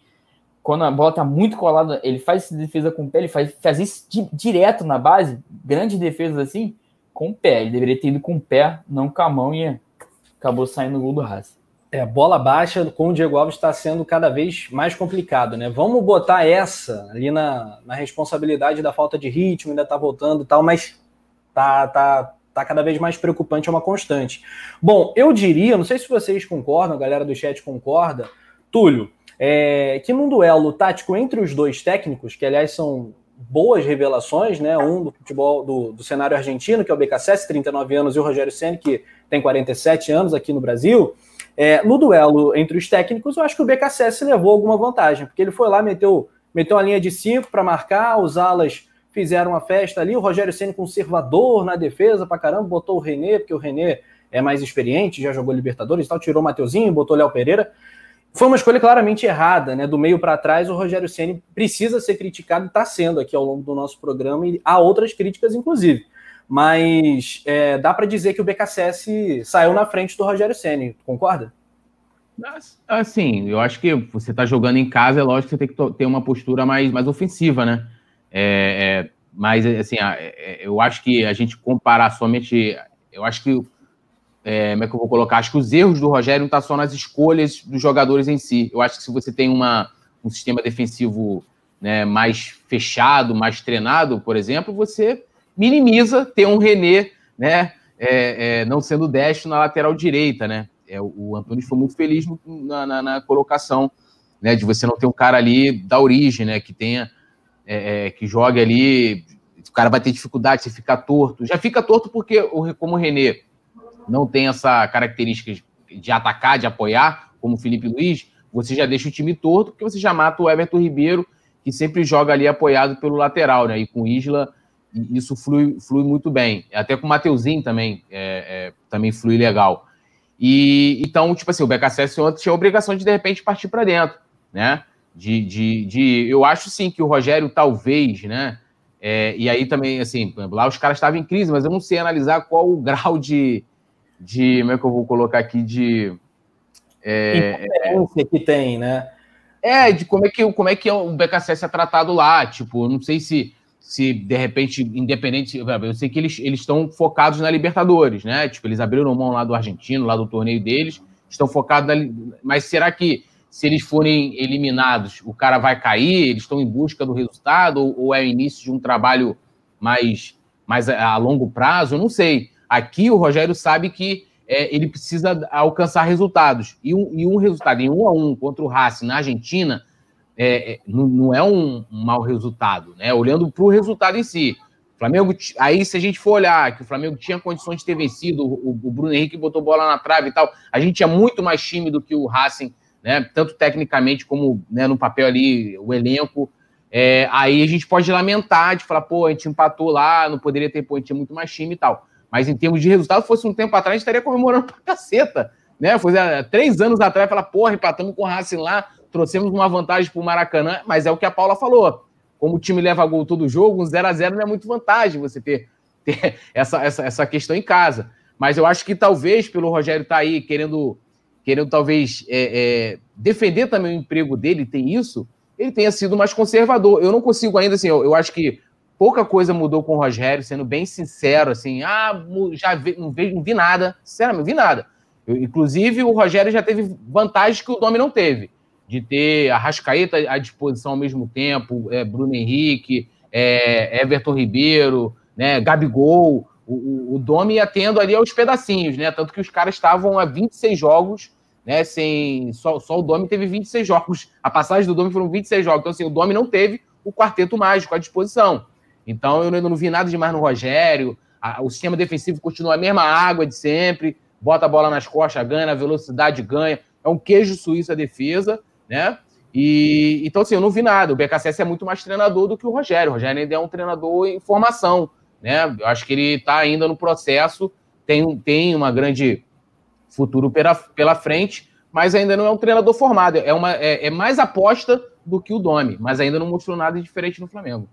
Quando a bola tá muito colada, ele faz essa defesa com o pé. Ele faz, faz isso di direto na base. Grandes defesas assim, com o pé. Ele deveria ter ido com o pé, não com a mão. E acabou saindo o gol do Haas. É, bola baixa com o Diego Alves está sendo cada vez mais complicado, né? Vamos botar essa ali na, na responsabilidade da falta de ritmo, ainda tá voltando e tal, mas tá, tá, tá cada vez mais preocupante, é uma constante. Bom, eu diria, não sei se vocês concordam, a galera do chat concorda, Túlio, é, que num duelo tático entre os dois técnicos, que aliás são boas revelações, né? Um do futebol do, do cenário argentino, que é o BKSS, 39 anos, e o Rogério Senna, que tem 47 anos aqui no Brasil. É, no duelo entre os técnicos, eu acho que o BKSS levou alguma vantagem, porque ele foi lá, meteu, meteu uma linha de cinco para marcar, os alas fizeram uma festa ali, o Rogério Senna conservador na defesa para caramba, botou o René, porque o René é mais experiente, já jogou Libertadores e tal, tirou o Mateuzinho, botou o Léo Pereira. Foi uma escolha claramente errada, né? Do meio para trás, o Rogério Ceni precisa ser criticado está sendo aqui ao longo do nosso programa, e há outras críticas, inclusive mas é, dá para dizer que o BKSS saiu na frente do Rogério Ceni, concorda? Assim, eu acho que você está jogando em casa, é lógico que você tem que ter uma postura mais, mais ofensiva, né? É, é, mas, assim, é, eu acho que a gente comparar somente. Eu acho que. É, como é que eu vou colocar? Acho que os erros do Rogério não estão tá só nas escolhas dos jogadores em si. Eu acho que se você tem uma, um sistema defensivo né, mais fechado, mais treinado, por exemplo, você minimiza ter um René, né, é, é, não sendo destro na lateral direita, né? É, o Antônio foi muito feliz na, na, na, colocação, né, de você não ter um cara ali da origem, né, que tenha, é, é que jogue ali, o cara vai ter dificuldade, se ficar torto. Já fica torto porque, como o René não tem essa característica de atacar, de apoiar, como o Felipe Luiz, você já deixa o time torto, porque você já mata o Everton Ribeiro, que sempre joga ali apoiado pelo lateral, né? E com o Isla isso flui, flui muito bem. Até com o Mateuzinho também, é, é, também flui legal. E então, tipo assim, o BKSS ontem tinha a obrigação de, de repente, partir para dentro, né? De, de, de, eu acho sim que o Rogério talvez, né? É, e aí também, assim, lá os caras estavam em crise, mas eu não sei analisar qual o grau de, de como é que eu vou colocar aqui, de... É, que tem, né? É, de como é que, como é que o BKSS é tratado lá, tipo, não sei se se de repente, independente. Eu sei que eles estão focados na Libertadores, né? Tipo, eles abriram mão lá do argentino, lá do torneio deles, estão focados na. Mas será que se eles forem eliminados, o cara vai cair? Eles estão em busca do resultado? Ou, ou é o início de um trabalho mais, mais a, a, longo prazo? Eu não sei. Aqui o Rogério sabe que é, ele precisa alcançar resultados. E um, e um resultado em um a um contra o Racing na Argentina é, é, não, não, é um, um mau resultado, né? Olhando para o resultado em si. Flamengo, aí se a gente for olhar que o Flamengo tinha condições de ter vencido, o, o Bruno Henrique botou bola na trave e tal, a gente é muito mais time do que o Racing, né? Tanto tecnicamente como né, no papel ali, o elenco. É, aí a gente pode lamentar de falar, pô, a gente empatou lá, não poderia ter, pô, a gente tinha muito mais time e tal. Mas em termos de resultado, fosse um tempo atrás, a gente estaria comemorando pra caceta. Né? Foi há três anos atrás, falar, porra, empatamos com o Racing lá, trouxemos uma vantagem para o Maracanã, mas é o que a Paula falou. Como o time leva gol todo jogo, um 0 a 0 não é muito vantagem você ter, ter essa, essa, essa questão em casa. Mas eu acho que talvez, pelo Rogério estar tá aí querendo, querendo talvez é, é, defender também o emprego dele, tem isso, ele tenha sido mais conservador. Eu não consigo ainda, assim, eu, eu acho que pouca coisa mudou com o Rogério, sendo bem sincero, assim, ah, já vi, não, vi, não vi nada, sinceramente, não vi nada. Eu, inclusive, o Rogério já teve vantagens que o Domi não teve, de ter a Rascaeta à disposição ao mesmo tempo, é, Bruno Henrique, é, Everton Ribeiro, né, Gabigol, o, o, o Domi ia tendo ali aos pedacinhos, né, tanto que os caras estavam a 26 jogos né? Sem, só, só o Domi teve 26 jogos. A passagem do Domi foram 26 jogos. Então, assim, o Domi não teve o quarteto mágico à disposição. Então, eu ainda não vi nada demais no Rogério. A, o sistema defensivo continua a mesma água de sempre. Bota a bola nas costas, ganha, na velocidade ganha. É um queijo suíço a defesa, né? E então, assim, eu não vi nada. O BKSS é muito mais treinador do que o Rogério. O Rogério ainda é um treinador em formação, né? Eu acho que ele está ainda no processo, tem, tem uma grande futuro pela, pela frente, mas ainda não é um treinador formado. É, uma, é, é mais aposta do que o Domi, mas ainda não mostrou nada diferente no Flamengo.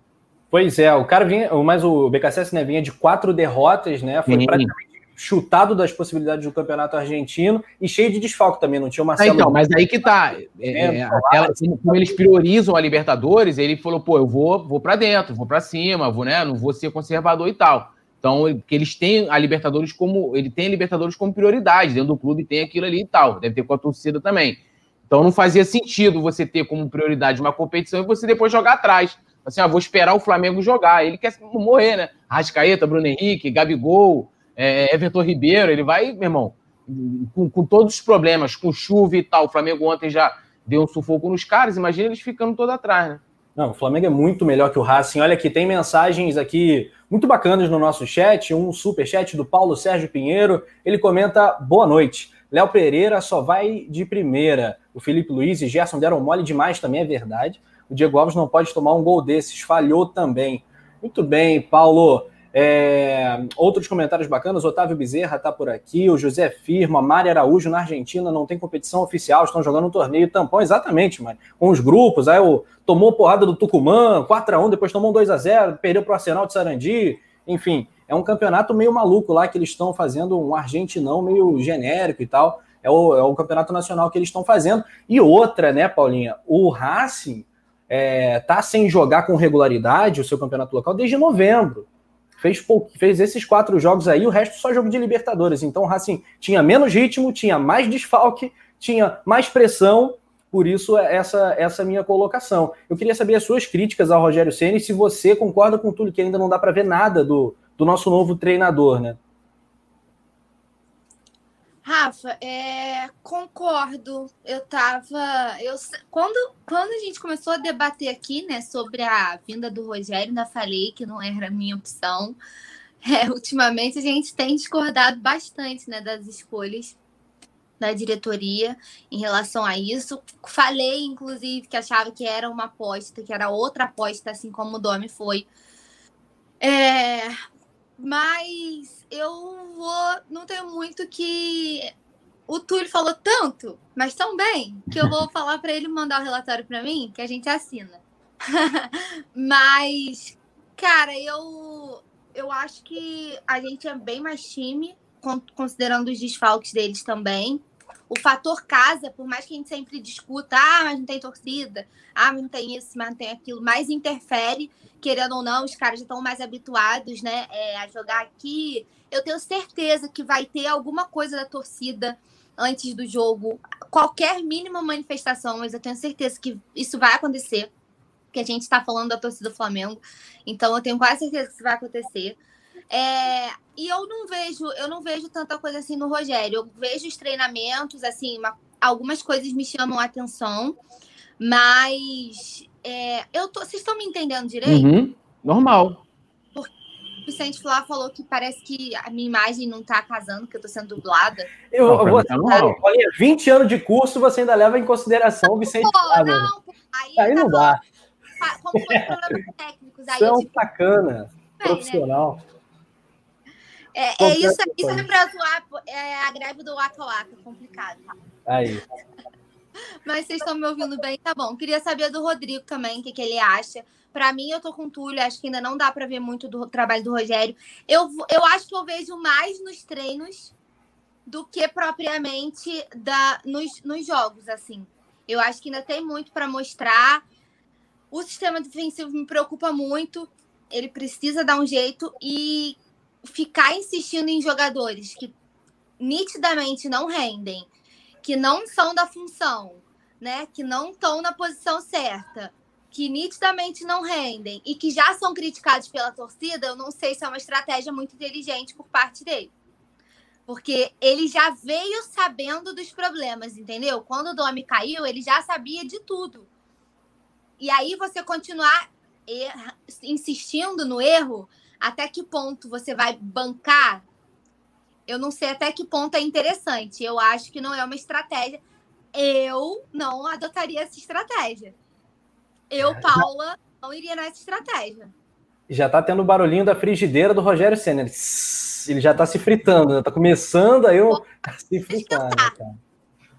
Pois é, o cara vinha, mas o BKSS né, vinha de quatro derrotas, né? Foi Sim. praticamente chutado das possibilidades do campeonato argentino e cheio de desfalque também, não tinha o Marcelo. Ah, então, mas aí que tá. É, é, aquela, como eles priorizam a Libertadores, ele falou, pô, eu vou, vou para dentro, vou para cima, vou, né? Não vou ser conservador e tal. Então, que eles têm a Libertadores como. Ele tem a Libertadores como prioridade, dentro do clube tem aquilo ali e tal. Deve ter com a torcida também. Então não fazia sentido você ter como prioridade uma competição e você depois jogar atrás. Assim, ah, vou esperar o Flamengo jogar. Ele quer morrer, né? Rascaeta, Bruno Henrique, Gabigol, é, Everton Ribeiro, ele vai, meu irmão, com, com todos os problemas, com chuva e tal. O Flamengo ontem já deu um sufoco nos caras, imagina eles ficando todo atrás, né? Não, o Flamengo é muito melhor que o Racing. Olha aqui, tem mensagens aqui muito bacanas no nosso chat. Um super chat do Paulo Sérgio Pinheiro. Ele comenta: boa noite. Léo Pereira só vai de primeira. O Felipe Luiz e Gerson deram mole demais, também é verdade. O Diego Alves não pode tomar um gol desses, falhou também. Muito bem, Paulo. É, outros comentários bacanas, Otávio Bezerra está por aqui, o José Firma, Mari Araújo na Argentina não tem competição oficial, estão jogando um torneio tampão, exatamente, mano, com os grupos, aí o, tomou porrada do Tucumã, 4x1, depois tomou um 2x0, perdeu para o Arsenal de Sarandi, enfim, é um campeonato meio maluco lá que eles estão fazendo, um argentinão meio genérico e tal, é o, é o campeonato nacional que eles estão fazendo, e outra, né, Paulinha, o Racing é, tá sem jogar com regularidade o seu campeonato local desde novembro, fez, fez esses quatro jogos aí, o resto só jogo de Libertadores. Então o Racing tinha menos ritmo, tinha mais desfalque, tinha mais pressão, por isso é essa essa minha colocação. Eu queria saber as suas críticas ao Rogério Ceni, se você concorda com tudo que ainda não dá para ver nada do, do nosso novo treinador, né? Rafa, é, concordo. Eu tava. Eu, quando, quando a gente começou a debater aqui, né, sobre a vinda do Rogério, ainda falei que não era a minha opção. É, ultimamente a gente tem discordado bastante né, das escolhas da diretoria em relação a isso. Falei, inclusive, que achava que era uma aposta, que era outra aposta, assim como o Domi foi. É, mas eu vou. Não tenho muito que. O Túlio falou tanto, mas tão bem, que eu vou falar para ele mandar o relatório para mim, que a gente assina. mas, cara, eu, eu acho que a gente é bem mais time, considerando os desfalques deles também o fator casa, por mais que a gente sempre discuta, ah, mas não tem torcida, ah, mas não tem isso, mas não tem aquilo, mais interfere, querendo ou não, os caras já estão mais habituados, né, é, a jogar aqui. Eu tenho certeza que vai ter alguma coisa da torcida antes do jogo, qualquer mínima manifestação, mas eu tenho certeza que isso vai acontecer, que a gente está falando da torcida do Flamengo, então eu tenho quase certeza que isso vai acontecer. É, e eu não vejo, eu não vejo tanta coisa assim no Rogério. Eu vejo os treinamentos, assim, uma, algumas coisas me chamam a atenção, mas é, eu tô, vocês estão me entendendo direito? Uhum, normal. Porque o Vicente Flá falou que parece que a minha imagem não tá casando, que eu tô sendo dublada. Eu, não, eu vou, olha, 20 anos de curso você ainda leva em consideração o Vicente Pô, Flá. Não, aí, aí não dá. Como foi problemas técnicos. Aí Isso é um tipo, sacana, bem, profissional. Né? É, é isso, isso é para zoar é a greve do Waka Waka, complicado. Aí. Mas vocês estão me ouvindo bem? Tá bom. Queria saber do Rodrigo também, o que, que ele acha. Para mim, eu tô com o Túlio, acho que ainda não dá para ver muito do trabalho do Rogério. Eu, eu acho que eu vejo mais nos treinos do que propriamente da, nos, nos jogos, assim. Eu acho que ainda tem muito para mostrar. O sistema defensivo me preocupa muito. Ele precisa dar um jeito e ficar insistindo em jogadores que nitidamente não rendem, que não são da função, né? Que não estão na posição certa, que nitidamente não rendem e que já são criticados pela torcida, eu não sei se é uma estratégia muito inteligente por parte dele. Porque ele já veio sabendo dos problemas, entendeu? Quando o Domi caiu, ele já sabia de tudo. E aí você continuar insistindo no erro, até que ponto você vai bancar? Eu não sei até que ponto é interessante. Eu acho que não é uma estratégia. Eu não adotaria essa estratégia. Eu, é, Paula, não iria nessa estratégia. Já tá tendo o barulhinho da frigideira do Rogério Senna. Ele já tá se fritando, né? Tá começando aí eu se fritar, né,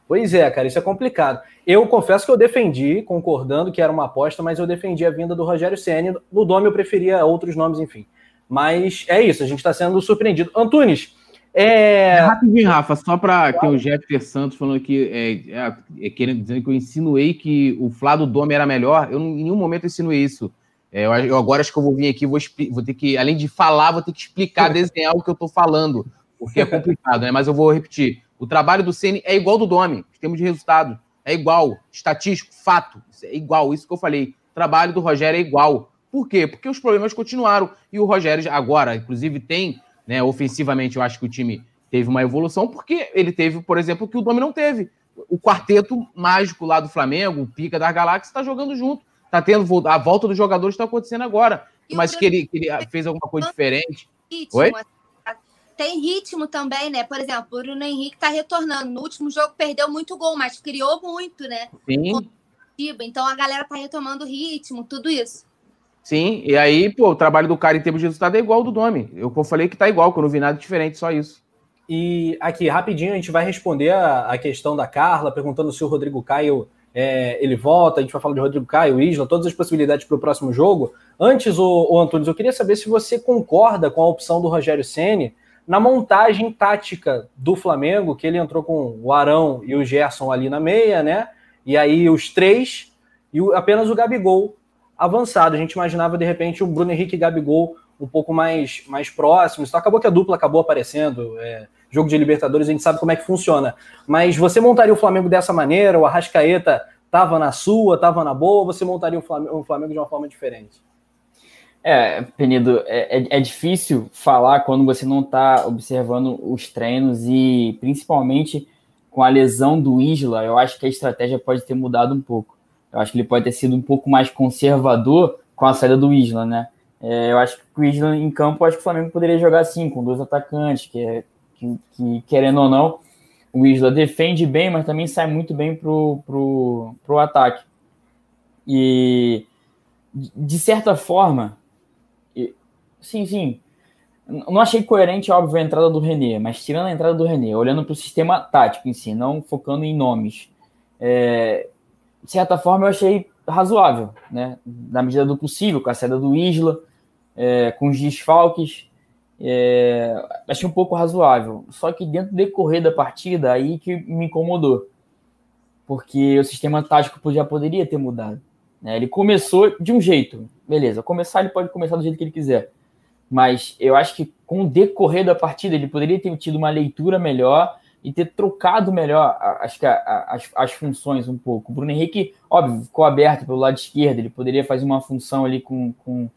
Pois é, cara, isso é complicado. Eu confesso que eu defendi, concordando que era uma aposta, mas eu defendi a vinda do Rogério Senna. No nome eu preferia outros nomes, enfim. Mas é isso, a gente está sendo surpreendido. Antunes, é... Rapidinho, Rafa, só para que o Jeffter Santos falando que é, é, é, querendo dizer que eu insinuei que o Flávio Dome era melhor. Eu em nenhum momento insinuei isso. É, eu, eu, agora acho que eu vou vir aqui, vou, vou ter que, além de falar, vou ter que explicar, desenhar o que eu estou falando, porque é complicado, né? Mas eu vou repetir. O trabalho do Ceni é igual do Dome, em termos de resultado. É igual, estatístico, fato, é igual, isso que eu falei. O trabalho do Rogério é igual. Por quê? Porque os problemas continuaram e o Rogério agora, inclusive, tem, né, ofensivamente, eu acho que o time teve uma evolução, porque ele teve, por exemplo, o que o Dome não teve. O quarteto mágico lá do Flamengo, o Pica da Galáxia, está jogando junto. Tá tendo a volta dos jogadores está acontecendo agora. E mas que ele, que ele, fez alguma coisa diferente. Ritmo, Oi? Tem ritmo também, né? Por exemplo, o Bruno Henrique está retornando. No último jogo perdeu muito gol, mas criou muito, né? Sim. Então a galera tá retomando o ritmo, tudo isso. Sim, e aí, pô, o trabalho do cara em termos de resultado é igual ao do Domi. Eu falei que tá igual, que eu não vi nada diferente, só isso. E aqui, rapidinho, a gente vai responder a, a questão da Carla, perguntando se o Rodrigo Caio é, ele volta, a gente vai falar de Rodrigo Caio, Isla, todas as possibilidades para o próximo jogo. Antes, o, o Antunes, eu queria saber se você concorda com a opção do Rogério Ceni na montagem tática do Flamengo, que ele entrou com o Arão e o Gerson ali na meia, né? E aí os três e o, apenas o Gabigol avançado. A gente imaginava, de repente, o Bruno Henrique e Gabigol um pouco mais, mais próximos. Então acabou que a dupla acabou aparecendo. É, jogo de Libertadores, a gente sabe como é que funciona. Mas você montaria o Flamengo dessa maneira? O Arrascaeta estava na sua, estava na boa? Você montaria o Flamengo, o Flamengo, de uma forma diferente? É, Penido, é, é, é difícil falar quando você não está observando os treinos e principalmente com a lesão do Isla, eu acho que a estratégia pode ter mudado um pouco. Eu acho que ele pode ter sido um pouco mais conservador com a saída do Isla, né? É, eu acho que o Isla em campo, acho que o Flamengo poderia jogar assim, com dois atacantes, que é que, que, querendo ou não, o Isla defende bem, mas também sai muito bem pro, pro, pro ataque. E, de certa forma, sim, sim, não achei coerente, óbvio, a entrada do René, mas tirando a entrada do René, olhando para o sistema tático em si, não focando em nomes, é, de certa forma eu achei razoável, né? Na medida do possível, com a saída do Isla, é, com os desfalques, é, achei um pouco razoável. Só que dentro do decorrer da partida, aí que me incomodou. Porque o sistema tático já poderia ter mudado. Né? Ele começou de um jeito. Beleza, começar ele pode começar do jeito que ele quiser. Mas eu acho que com o decorrer da partida, ele poderia ter tido uma leitura melhor e ter trocado melhor as, as funções um pouco. O Bruno Henrique, óbvio, ficou aberto pelo lado esquerdo, ele poderia fazer uma função ali com, com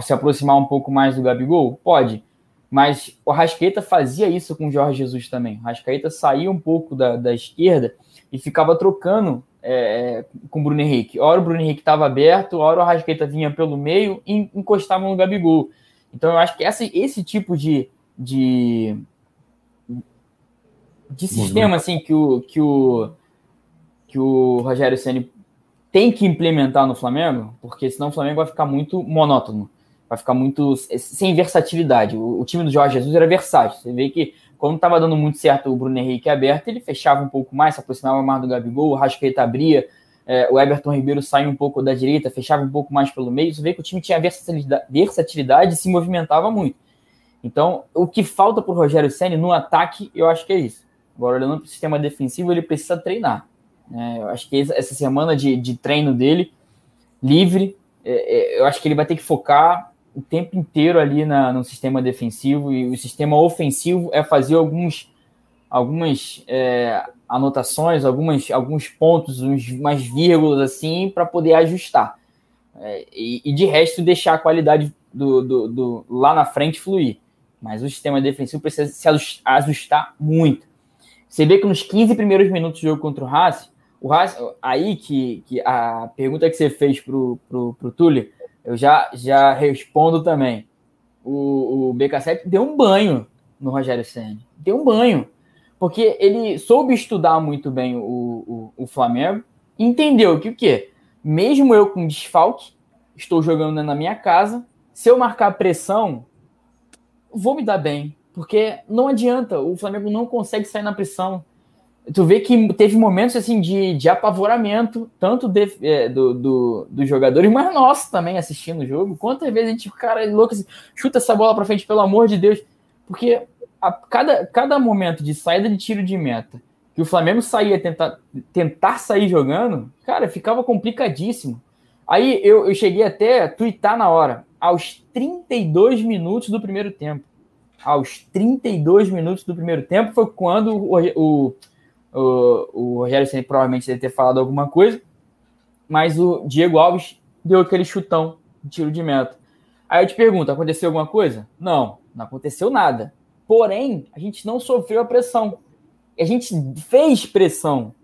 se aproximar um pouco mais do Gabigol? Pode. Mas o Rascaeta fazia isso com o Jorge Jesus também. O Rascaeta saía um pouco da, da esquerda e ficava trocando é, com o Bruno Henrique. Ora o Bruno Henrique estava aberto, ora o Rascaeta vinha pelo meio e encostava no Gabigol. Então eu acho que essa, esse tipo de, de, de sistema assim que o, que o, que o Rogério Ceni tem que implementar no Flamengo, porque senão o Flamengo vai ficar muito monótono vai ficar muito sem versatilidade. O, o, time do Jorge Jesus era versátil. Você vê que quando estava dando muito certo o Bruno Henrique aberto, ele fechava um pouco mais, se aproximava mais do Gabigol, o Rascaeta abria, é, o Everton Ribeiro saía um pouco da direita, fechava um pouco mais pelo meio. Você vê que o time tinha versatilidade, versatilidade e se movimentava muito. Então, o que falta para o Rogério Senna no ataque, eu acho que é isso. Agora, olhando para o sistema defensivo, ele precisa treinar. É, eu acho que essa semana de, de treino dele livre. É, é, eu acho que ele vai ter que focar o tempo inteiro ali na, no sistema defensivo e o sistema ofensivo é fazer alguns, algumas é, anotações, algumas, alguns pontos, uns, umas vírgulas assim, para poder ajustar. É, e, e, de resto, deixar a qualidade do, do, do, lá na frente fluir. Mas o sistema defensivo precisa se ajustar muito. Você vê que nos 15 primeiros minutos do jogo contra o Haas, o Haas, aí que, que a pergunta que você fez pro, pro, pro Túlio, eu já, já respondo também. O, o BK7 deu um banho no Rogério Senna. Deu um banho. Porque ele soube estudar muito bem o, o, o Flamengo entendeu que o quê? Mesmo eu com desfalque, estou jogando na minha casa, se eu marcar pressão, vou me dar bem. Porque não adianta, o Flamengo não consegue sair na pressão. Tu vê que teve momentos assim de, de apavoramento, tanto de, é, do, do, dos jogadores, mas nós também assistindo o jogo. Quantas vezes a gente, cara, é louco, assim, chuta essa bola para frente, pelo amor de Deus. Porque a, cada, cada momento de saída de tiro de meta que o Flamengo saía tentar, tentar sair jogando, cara, ficava complicadíssimo. Aí eu, eu cheguei até a twittar na hora, aos 32 minutos do primeiro tempo aos 32 minutos do primeiro tempo, foi quando o, o, o, o Rogério Senna provavelmente deve ter falado alguma coisa, mas o Diego Alves deu aquele chutão de tiro de meta. Aí eu te pergunto, aconteceu alguma coisa? Não, não aconteceu nada. Porém, a gente não sofreu a pressão. A gente fez pressão.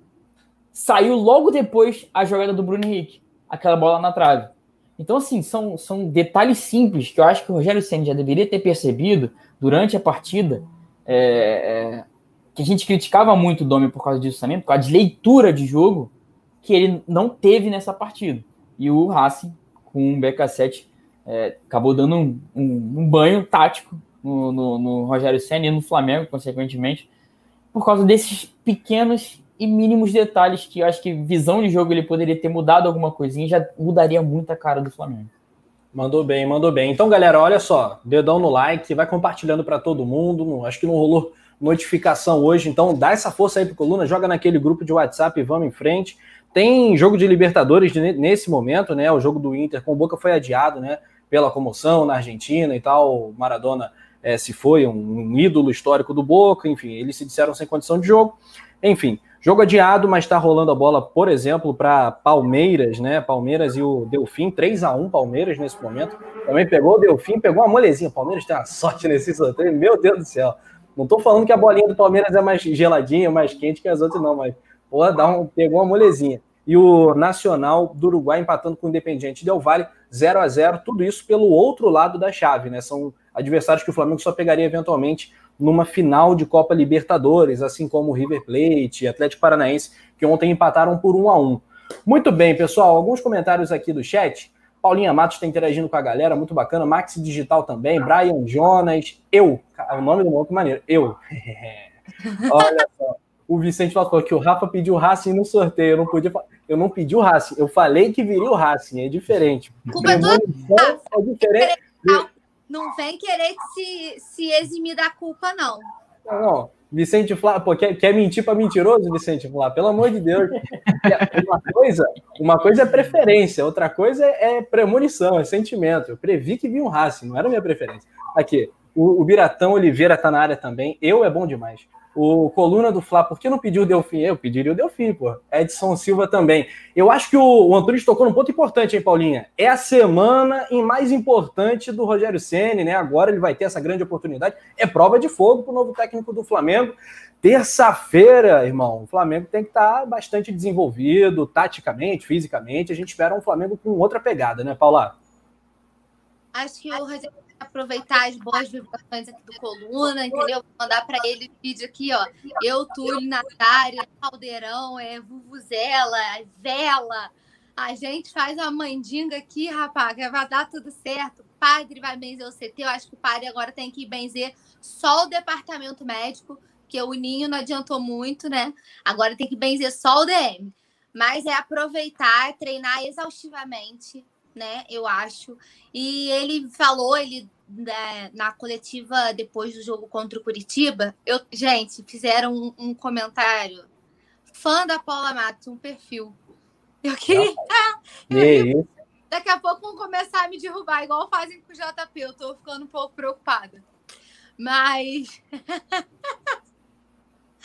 Saiu logo depois a jogada do Bruno Henrique, aquela bola na trave. Então, assim, são, são detalhes simples que eu acho que o Rogério Senna já deveria ter percebido durante a partida, é, é, que a gente criticava muito o Domi por causa disso também, por causa de leitura de jogo, que ele não teve nessa partida. E o Racing, com o BK7, é, acabou dando um, um, um banho tático no, no, no, Rogério Senna e no Flamengo, consequentemente, por causa desses pequenos e mínimos detalhes que eu acho que visão de jogo ele poderia ter mudado alguma coisinha já mudaria muito a cara do Flamengo. Mandou bem, mandou bem. Então, galera, olha só, dedão no like, vai compartilhando para todo mundo. Acho que não rolou notificação hoje, então dá essa força aí pro Coluna, joga naquele grupo de WhatsApp e vamos em frente. Tem jogo de Libertadores nesse momento, né? O jogo do Inter com o Boca foi adiado, né? Pela comoção na Argentina e tal. Maradona é, se foi, um, um ídolo histórico do Boca, enfim, eles se disseram sem condição de jogo. Enfim, Jogo adiado, mas está rolando a bola, por exemplo, para Palmeiras, né? Palmeiras e o Delfim, 3 a 1 Palmeiras nesse momento. Também pegou o Delfim, pegou uma molezinha. Palmeiras tem uma sorte nesse sorteio, meu Deus do céu. Não estou falando que a bolinha do Palmeiras é mais geladinha, mais quente que as outras, não, mas dá um, pegou uma molezinha. E o Nacional do Uruguai empatando com o Independiente Del Valle, 0 a 0 tudo isso pelo outro lado da chave, né? São adversários que o Flamengo só pegaria eventualmente numa final de Copa Libertadores, assim como o River Plate e Atlético Paranaense, que ontem empataram por um a um. Muito bem, pessoal, alguns comentários aqui do chat. Paulinha Matos está interagindo com a galera, muito bacana. Max Digital também, Brian Jonas, eu, o nome do maluco maneiro, eu. Olha só. O Vicente falou que o Rafa pediu o Racing no sorteio. Eu não podia Eu não pedi o Racing, eu falei que viria o Racing, é diferente. Culpa é, é diferente. Não vem querer se, se eximir da culpa, não. Não, não. Vicente Flá, pô, quer, quer mentir para mentiroso, Vicente Flá? Pelo amor de Deus. uma, coisa, uma coisa é preferência, outra coisa é premonição, é sentimento. Eu previ que vinha um Racing, não era minha preferência. Aqui, o, o Biratão Oliveira tá na área também. Eu é bom demais. O Coluna do Fla, por que não pediu o Delfim? Eu pediria o Delfim, pô. Edson Silva também. Eu acho que o, o Antunes tocou num ponto importante, hein, Paulinha? É a semana em mais importante do Rogério Ceni, né? Agora ele vai ter essa grande oportunidade. É prova de fogo para o novo técnico do Flamengo. Terça-feira, irmão, o Flamengo tem que estar tá bastante desenvolvido, taticamente, fisicamente. A gente espera um Flamengo com outra pegada, né, Paula? Acho que o Rogério aproveitar as boas vibrações aqui do Coluna, entendeu? Vou mandar para ele vídeo aqui, ó. Eu, Túlio, Natário, Caldeirão, é Vuvuzela, Vela. A gente faz uma mandinga aqui, rapaz, vai dar tudo certo. Padre vai benzer o CT. Eu acho que o padre agora tem que benzer só o departamento médico, que o Ninho não adiantou muito, né? Agora tem que benzer só o DM. Mas é aproveitar, treinar exaustivamente, né? Eu acho. E ele falou, ele né, na coletiva depois do jogo contra o Curitiba, eu, gente, fizeram um, um comentário. Fã da Paula Matos, um perfil. Eu queria. E Daqui a pouco vão começar a me derrubar, igual fazem com o JP. Eu tô ficando um pouco preocupada. Mas.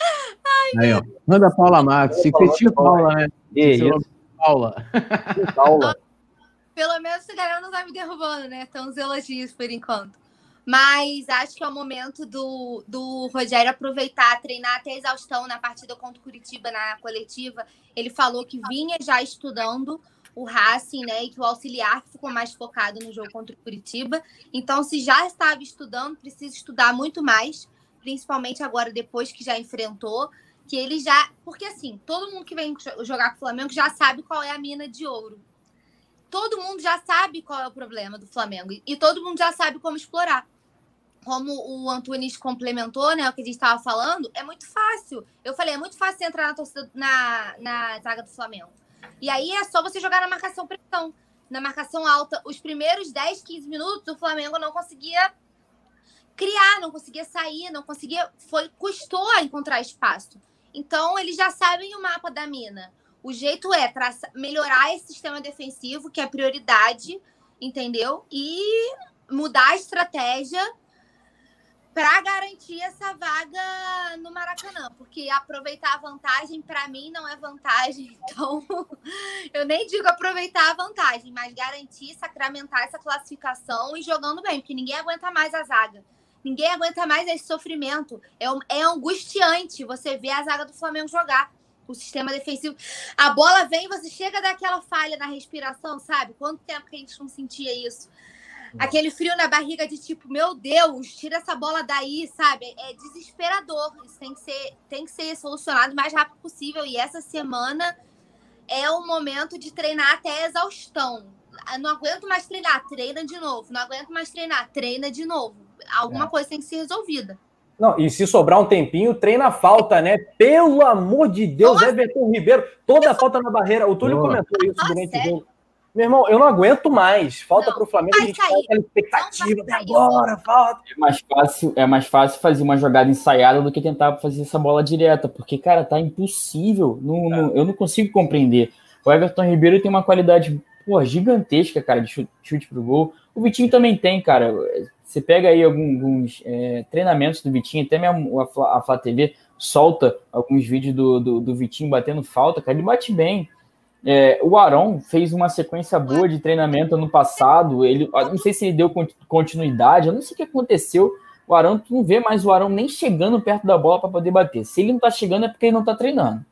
Ai, Aí, ó. Manda Paula Max. Secretinho Paula, né? E. Paula. Paula. Pelo menos a galera não tá me derrubando, né? Estão os elogios por enquanto. Mas acho que é o momento do, do Rogério aproveitar, treinar até exaustão na partida contra o Curitiba na coletiva. Ele falou que vinha já estudando o Racing, né? E que o auxiliar ficou mais focado no jogo contra o Curitiba. Então, se já estava estudando, precisa estudar muito mais, principalmente agora, depois que já enfrentou. Que ele já. Porque assim, todo mundo que vem jogar com o Flamengo já sabe qual é a mina de ouro. Todo mundo já sabe qual é o problema do Flamengo. E todo mundo já sabe como explorar como o Antunes complementou, né, o que a gente estava falando, é muito fácil. Eu falei, é muito fácil entrar na, torcida, na, na zaga do Flamengo. E aí é só você jogar na marcação pressão. Na marcação alta, os primeiros 10, 15 minutos, o Flamengo não conseguia criar, não conseguia sair, não conseguia. Foi, custou a encontrar espaço. Então, eles já sabem o mapa da mina. O jeito é traça, melhorar esse sistema defensivo, que é prioridade, entendeu? E mudar a estratégia para garantir essa vaga no Maracanã, porque aproveitar a vantagem para mim não é vantagem, então eu nem digo aproveitar a vantagem, mas garantir, sacramentar essa classificação e jogando bem, porque ninguém aguenta mais a zaga. Ninguém aguenta mais esse sofrimento. É, é angustiante você ver a zaga do Flamengo jogar. O sistema defensivo. A bola vem, você chega daquela falha na respiração, sabe? Quanto tempo que a gente não sentia isso? aquele frio na barriga de tipo, meu Deus, tira essa bola daí, sabe? É desesperador. Isso tem que ser, tem que ser solucionado o mais rápido possível. E essa semana é o momento de treinar até exaustão. Ah, não aguento mais treinar, treina de novo. Não aguento mais treinar, treina de novo. Alguma é. coisa tem que ser resolvida. Não, e se sobrar um tempinho, treina a falta, né? Pelo amor de Deus, Nossa. Everton Ribeiro, toda a falta na barreira. O Túlio comentou isso durante o jogo. Meu irmão, eu não aguento mais. Falta para o Flamengo, a gente tem aquela expectativa de agora, falta. É mais, fácil, é mais fácil fazer uma jogada ensaiada do que tentar fazer essa bola direta, porque, cara, tá impossível. Não, é. não, eu não consigo compreender. O Everton Ribeiro tem uma qualidade pô, gigantesca, cara, de chute, chute pro gol. O Vitinho também tem, cara. Você pega aí alguns é, treinamentos do Vitinho, até mesmo a, a Flá TV solta alguns vídeos do, do, do Vitinho batendo falta, cara, ele bate bem. É, o Arão fez uma sequência boa de treinamento ano passado. Ele, não sei se ele deu continuidade, eu não sei o que aconteceu. O Arão, tu não vê mais o Arão nem chegando perto da bola para poder bater. Se ele não tá chegando é porque ele não tá treinando.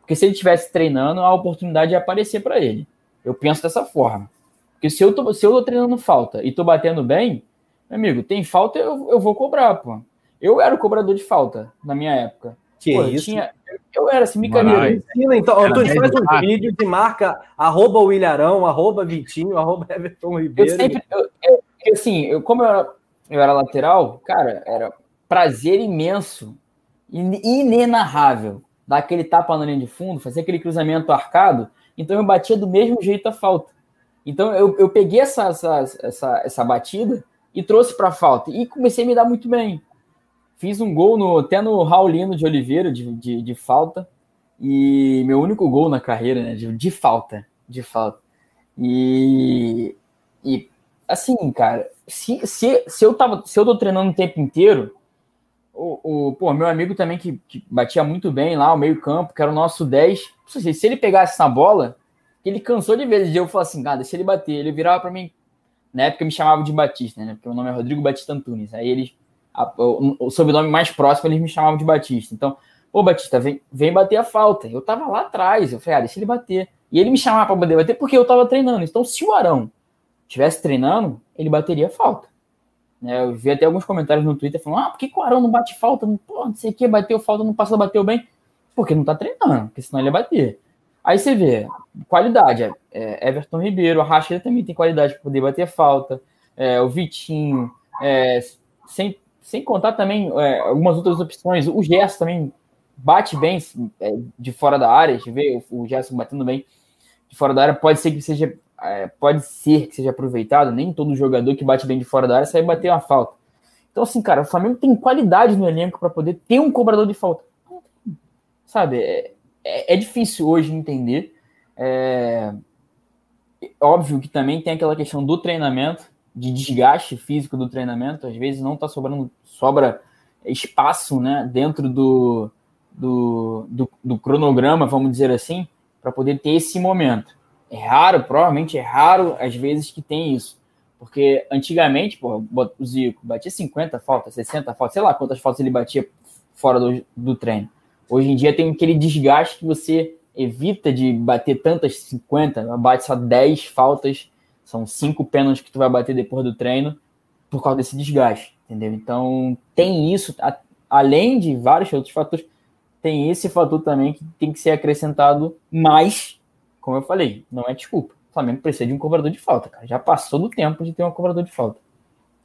Porque se ele tivesse treinando, a oportunidade ia aparecer para ele. Eu penso dessa forma. Porque se eu tô, se eu tô treinando falta e tô batendo bem, meu amigo, tem falta, eu, eu vou cobrar, pô. Eu era o cobrador de falta na minha época. Que pô, isso? Tinha, eu era assim, micaneiro. Ensina, então. Antônio, faz um vídeo de marca arroba Willarão, arroba Vitinho, arroba Everton Ribeiro. Eu sempre, eu, eu, assim, eu, como eu era, eu era lateral, cara, era prazer imenso, inenarrável, dar aquele tapa na linha de fundo, fazer aquele cruzamento arcado, então eu batia do mesmo jeito a falta. Então eu, eu peguei essa, essa, essa, essa batida e trouxe para a falta, e comecei a me dar muito bem. Fiz um gol no, até no Raulino de Oliveira, de, de, de, falta. E meu único gol na carreira, né? De, de falta. De falta. E, e assim, cara, se, se, se, eu tava, se eu tô treinando o tempo inteiro, o, o pô, meu amigo também que, que batia muito bem lá, o meio-campo, que era o nosso 10. Se ele pegasse essa bola, ele cansou de vezes eu falar assim, cara, deixa ele bater. Ele virava para mim, na época me chamava de Batista, né? Porque meu nome é Rodrigo Batista Antunes. Aí ele a, o, o, sobrenome mais próximo eles me chamavam de Batista. Então, ô Batista, vem, vem bater a falta. Eu tava lá atrás, eu falei, ah, deixa ele bater. E ele me chamava para poder bater porque eu tava treinando. Então, se o Arão estivesse treinando, ele bateria falta. Né, eu vi até alguns comentários no Twitter falando: ah, por que, o Arão não bate falta? Não, pô, não sei o que, bateu falta, não passou, bateu bem. Porque não tá treinando, porque senão ele ia bater. Aí você vê, qualidade. É, é Everton Ribeiro, a Rasha também tem qualidade para poder bater falta. É, o Vitinho, é, sem, sem contar também é, algumas outras opções. O Gerson também bate bem de fora da área. A gente vê o Gerson batendo bem de fora da área. Pode ser que seja, é, pode ser que seja aproveitado. Nem todo jogador que bate bem de fora da área sai bater uma falta. Então, assim, cara, o Flamengo tem qualidade no elenco para poder ter um cobrador de falta. Sabe? É, é, é difícil hoje entender. É, óbvio que também tem aquela questão do treinamento, de desgaste físico do treinamento. Às vezes não está sobrando, sobra espaço né, dentro do, do, do, do cronograma, vamos dizer assim, para poder ter esse momento. É raro, provavelmente é raro, às vezes, que tem isso. Porque antigamente, o Zico batia 50 faltas, 60 faltas, sei lá quantas faltas ele batia fora do, do treino. Hoje em dia tem aquele desgaste que você evita de bater tantas 50, bate só 10 faltas, são cinco pênaltis que tu vai bater depois do treino por causa desse desgaste, entendeu? Então tem isso, a, além de vários outros fatores, tem esse fator também que tem que ser acrescentado mais, como eu falei, não é desculpa. O Flamengo precisa de um cobrador de falta, cara. Já passou do tempo de ter um cobrador de falta.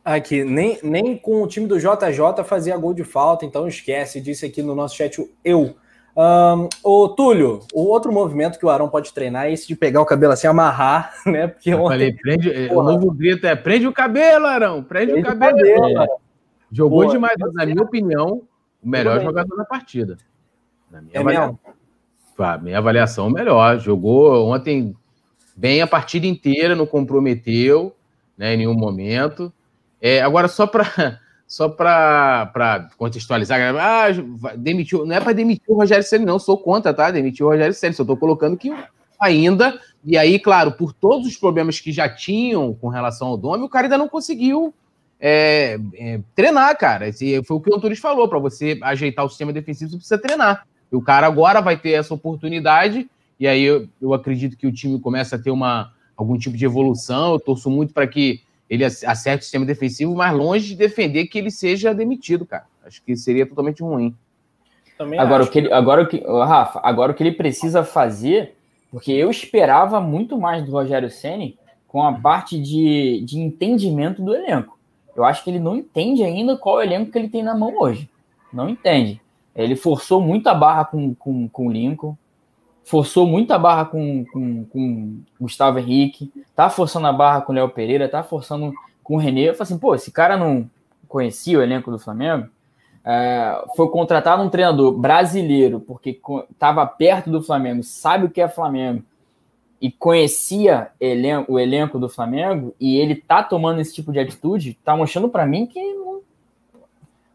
Aqui, nem, nem com o time do JJ fazia gol de falta, então esquece, disse aqui no nosso chat eu. Um, o Túlio, o outro movimento que o Arão pode treinar é esse de pegar o cabelo assim, amarrar, né? Porque eu ontem, falei, prende, porra, o novo grito é prende o cabelo, Arão, prende, prende o cabelo. O cabelo. É. Jogou porra, demais, na minha opinião, o melhor jogador da partida. Na minha, é avaliação, minha avaliação, o melhor. Jogou ontem bem a partida inteira, não comprometeu né, em nenhum momento. É, agora, só para só para contextualizar, ah, demitiu, não é para demitir o Rogério Ceni não, sou contra, tá? Demitiu o Rogério Ceni só estou colocando que ainda, e aí, claro, por todos os problemas que já tinham com relação ao Dome, o cara ainda não conseguiu é, é, treinar, cara. Esse foi o que o Antunes falou, para você ajeitar o sistema defensivo, você precisa treinar. E o cara agora vai ter essa oportunidade, e aí eu, eu acredito que o time começa a ter uma, algum tipo de evolução, eu torço muito para que ele acerte o sistema defensivo, mas longe de defender que ele seja demitido, cara. Acho que seria totalmente ruim. Também agora, acho. o que ele, agora o que, Rafa, agora o que ele precisa fazer, porque eu esperava muito mais do Rogério Ceni com a parte de, de entendimento do elenco. Eu acho que ele não entende ainda qual é o elenco que ele tem na mão hoje. Não entende. Ele forçou muito a barra com, com, com o Lincoln forçou muita barra com, com, com Gustavo Henrique, tá forçando a barra com o Léo Pereira, tá forçando com o René. Eu falei assim, pô, esse cara não conhecia o elenco do Flamengo, é, foi contratado um treinador brasileiro, porque estava perto do Flamengo, sabe o que é Flamengo, e conhecia o elenco do Flamengo, e ele tá tomando esse tipo de atitude, tá mostrando para mim que o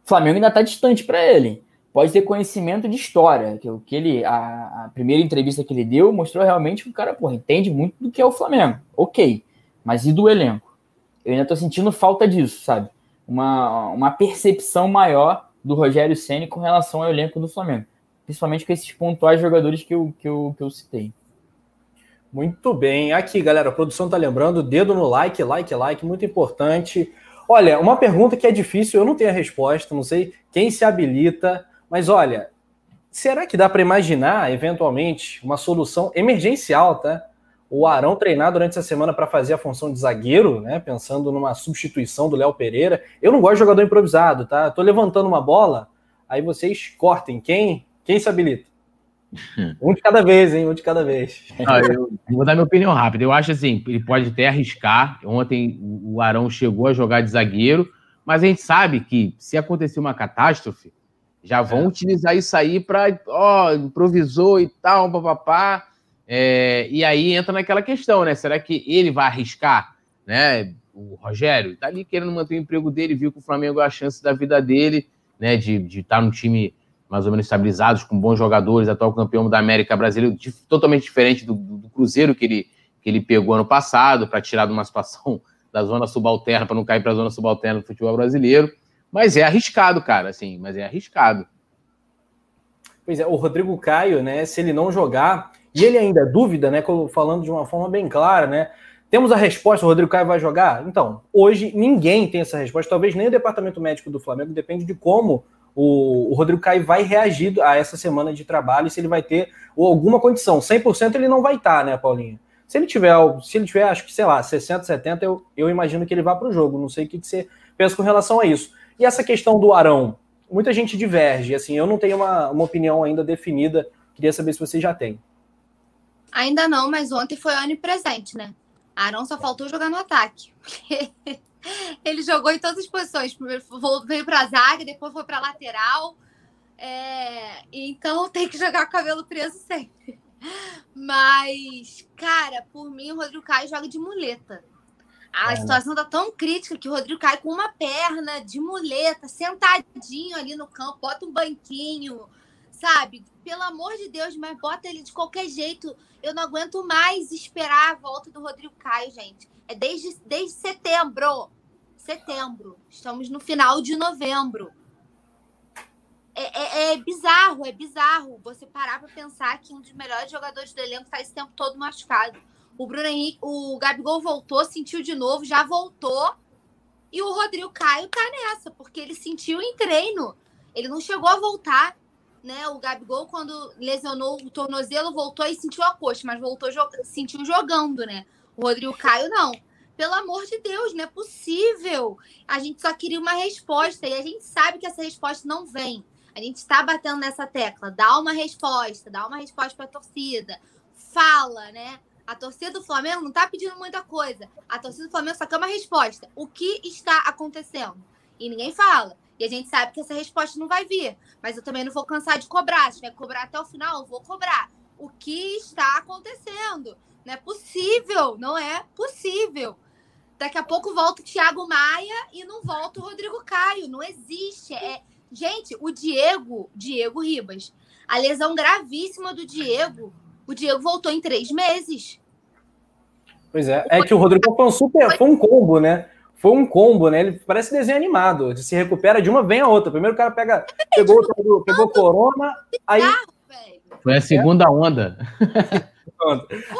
Flamengo ainda tá distante para ele pode ter conhecimento de história, que que ele a, a, primeira entrevista que ele deu mostrou realmente que o cara porra, entende muito do que é o Flamengo. OK. Mas e do elenco? Eu ainda tô sentindo falta disso, sabe? Uma, uma percepção maior do Rogério Ceni com relação ao elenco do Flamengo, principalmente com esses pontuais jogadores que eu, que eu, que eu citei. Muito bem. Aqui, galera, a produção tá lembrando, dedo no like, like, like, muito importante. Olha, uma pergunta que é difícil, eu não tenho a resposta, não sei quem se habilita. Mas olha, será que dá para imaginar, eventualmente, uma solução emergencial, tá? O Arão treinar durante essa semana para fazer a função de zagueiro, né? Pensando numa substituição do Léo Pereira. Eu não gosto de jogador improvisado, tá? Tô levantando uma bola, aí vocês cortem. Quem? Quem se habilita? Um de cada vez, hein? Um de cada vez. Ah, eu vou dar minha opinião rápida. Eu acho assim, ele pode até arriscar. Ontem o Arão chegou a jogar de zagueiro, mas a gente sabe que se acontecer uma catástrofe, já vão é. utilizar isso aí para, ó, improvisou e tal, papapá. É, e aí entra naquela questão, né? Será que ele vai arriscar, né? O Rogério tá ali querendo manter o emprego dele, viu que o Flamengo é a chance da vida dele, né? De estar tá num time mais ou menos estabilizado, com bons jogadores, atual campeão da América Brasileira, totalmente diferente do, do Cruzeiro que ele, que ele pegou ano passado, para tirar de uma situação da zona subalterna, para não cair para a zona subalterna do futebol brasileiro. Mas é arriscado, cara, assim, mas é arriscado. Pois é, o Rodrigo Caio, né, se ele não jogar, e ele ainda é dúvida, né, falando de uma forma bem clara, né, temos a resposta, o Rodrigo Caio vai jogar? Então, hoje ninguém tem essa resposta, talvez nem o departamento médico do Flamengo, depende de como o, Rodrigo Caio vai reagir a essa semana de trabalho, se ele vai ter ou alguma condição. 100% ele não vai estar, né, Paulinho? Se ele tiver, se ele tiver, acho que, sei lá, 60, 70, eu, eu imagino que ele vá para o jogo. Não sei o que, que você pensa com relação a isso. E essa questão do Arão? Muita gente diverge, assim, eu não tenho uma, uma opinião ainda definida, queria saber se você já tem. Ainda não, mas ontem foi onipresente, né? Arão só faltou jogar no ataque. Ele jogou em todas as posições. Primeiro veio para a zaga, depois foi para lateral. É... Então tem que jogar com o cabelo preso sempre. Mas, cara, por mim, o Rodrigo Caio joga de muleta. A é. situação tá tão crítica que o Rodrigo cai com uma perna de muleta, sentadinho ali no campo, bota um banquinho, sabe? Pelo amor de Deus, mas bota ele de qualquer jeito. Eu não aguento mais esperar a volta do Rodrigo Caio, gente. É desde, desde setembro. Setembro. Estamos no final de novembro. É, é, é bizarro, é bizarro você parar para pensar que um dos melhores jogadores do elenco está esse tempo todo machucado. O Bruno Henrique, o Gabigol voltou, sentiu de novo, já voltou. E o Rodrigo Caio tá nessa, porque ele sentiu em treino. Ele não chegou a voltar, né? O Gabigol, quando lesionou o tornozelo, voltou e sentiu a coxa, mas voltou, sentiu jogando, né? O Rodrigo Caio não. Pelo amor de Deus, não é possível. A gente só queria uma resposta e a gente sabe que essa resposta não vem. A gente está batendo nessa tecla. Dá uma resposta, dá uma resposta para a torcida. Fala, né? A torcida do Flamengo não está pedindo muita coisa. A torcida do Flamengo só quer uma resposta. O que está acontecendo? E ninguém fala. E a gente sabe que essa resposta não vai vir. Mas eu também não vou cansar de cobrar. Se tiver que cobrar até o final, eu vou cobrar. O que está acontecendo? Não é possível. Não é possível. Daqui a pouco volta o Thiago Maia e não volta o Rodrigo Caio. Não existe. É... Gente, o Diego, Diego Ribas, a lesão gravíssima do Diego o Diego voltou em três meses. Pois é, é que o Rodrigo foi um super, foi um combo, né? Foi um combo, né? Ele parece desenho animado. Se recupera de uma, vem a outra. Primeiro o cara pega, pegou, pegou, pegou corona, aí. Foi a segunda onda.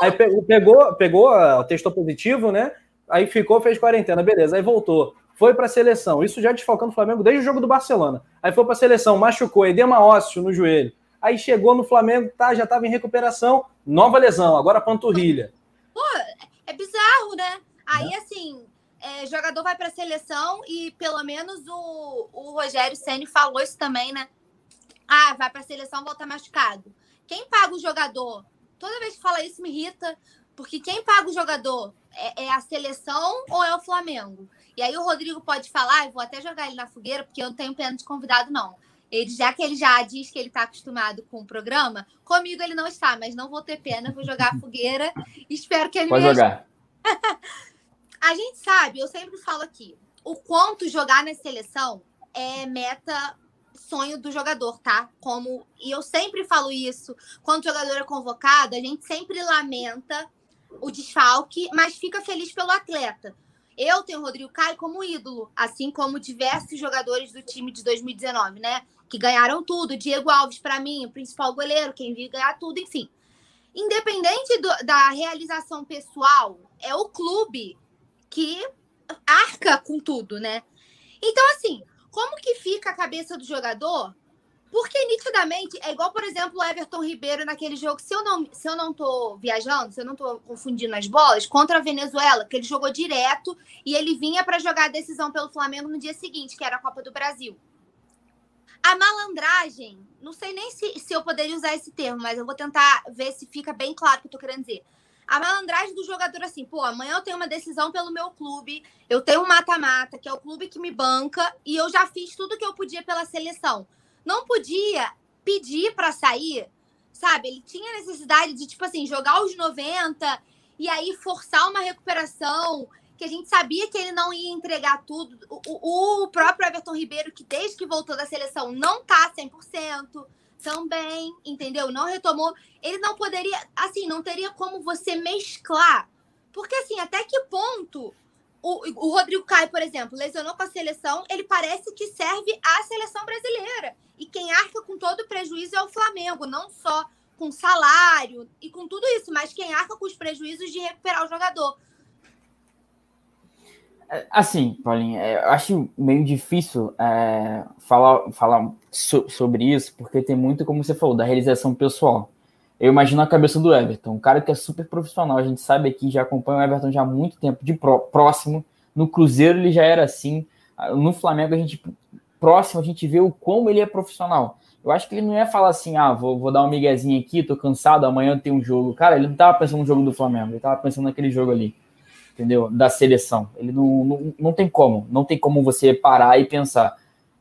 aí pegou, pegou, pegou, testou positivo, né? Aí ficou, fez quarentena, beleza. Aí voltou. Foi para a seleção. Isso já desfalcando o Flamengo desde o jogo do Barcelona. Aí foi para a seleção, machucou, edema ósseo no joelho. Aí chegou no Flamengo, tá, já estava em recuperação, nova lesão, agora panturrilha. Pô, é bizarro, né? Aí, é. assim, é, jogador vai para a seleção e pelo menos o, o Rogério Ceni falou isso também, né? Ah, vai para a seleção, volta machucado. Quem paga o jogador? Toda vez que fala isso me irrita, porque quem paga o jogador é, é, a seleção ou é o Flamengo? E aí o Rodrigo pode falar, eu vou até jogar ele na fogueira, porque eu não tenho pena de convidado, não. Ele, já que ele já diz que ele está acostumado com o programa, comigo ele não está, mas não vou ter pena, vou jogar a fogueira. espero que ele Pode me jogar. a gente sabe, eu sempre falo aqui, o quanto jogar na seleção é meta sonho do jogador, tá? Como e eu sempre falo isso, quando o jogador é convocado, a gente sempre lamenta o desfalque, mas fica feliz pelo atleta. Eu tenho o Rodrigo Caio como ídolo, assim como diversos jogadores do time de 2019, né? Que ganharam tudo. Diego Alves, para mim, o principal goleiro, quem viu ganhar tudo, enfim. Independente do, da realização pessoal, é o clube que arca com tudo, né? Então, assim, como que fica a cabeça do jogador? Porque nitidamente é igual, por exemplo, o Everton Ribeiro naquele jogo. Se eu não, se eu não tô viajando, se eu não tô confundindo as bolas, contra a Venezuela, que ele jogou direto e ele vinha para jogar a decisão pelo Flamengo no dia seguinte, que era a Copa do Brasil. A malandragem, não sei nem se, se eu poderia usar esse termo, mas eu vou tentar ver se fica bem claro o que eu tô querendo dizer. A malandragem do jogador, assim, pô, amanhã eu tenho uma decisão pelo meu clube, eu tenho um mata-mata, que é o clube que me banca, e eu já fiz tudo que eu podia pela seleção. Não podia pedir para sair, sabe? Ele tinha necessidade de, tipo assim, jogar os 90 e aí forçar uma recuperação que a gente sabia que ele não ia entregar tudo. O, o próprio Everton Ribeiro, que desde que voltou da seleção não tá 100%, também, entendeu? Não retomou. Ele não poderia, assim, não teria como você mesclar. Porque, assim, até que ponto o, o Rodrigo Caio, por exemplo, lesionou com a seleção, ele parece que serve à seleção brasileira. E quem arca com todo o prejuízo é o Flamengo, não só com salário e com tudo isso, mas quem arca com os prejuízos de recuperar o jogador. Assim, Paulinho, é, eu acho meio difícil é, falar, falar so, sobre isso, porque tem muito, como você falou, da realização pessoal. Eu imagino a cabeça do Everton, um cara que é super profissional. A gente sabe aqui, já acompanha o Everton já há muito tempo, de pró, próximo. No Cruzeiro ele já era assim. No Flamengo, a gente próximo, a gente vê o como ele é profissional. Eu acho que ele não ia falar assim, ah, vou, vou dar um miguezinho aqui, tô cansado, amanhã tem um jogo. Cara, ele não tava pensando no jogo do Flamengo, ele tava pensando naquele jogo ali entendeu? Da seleção. Ele não, não, não tem como, não tem como você parar e pensar,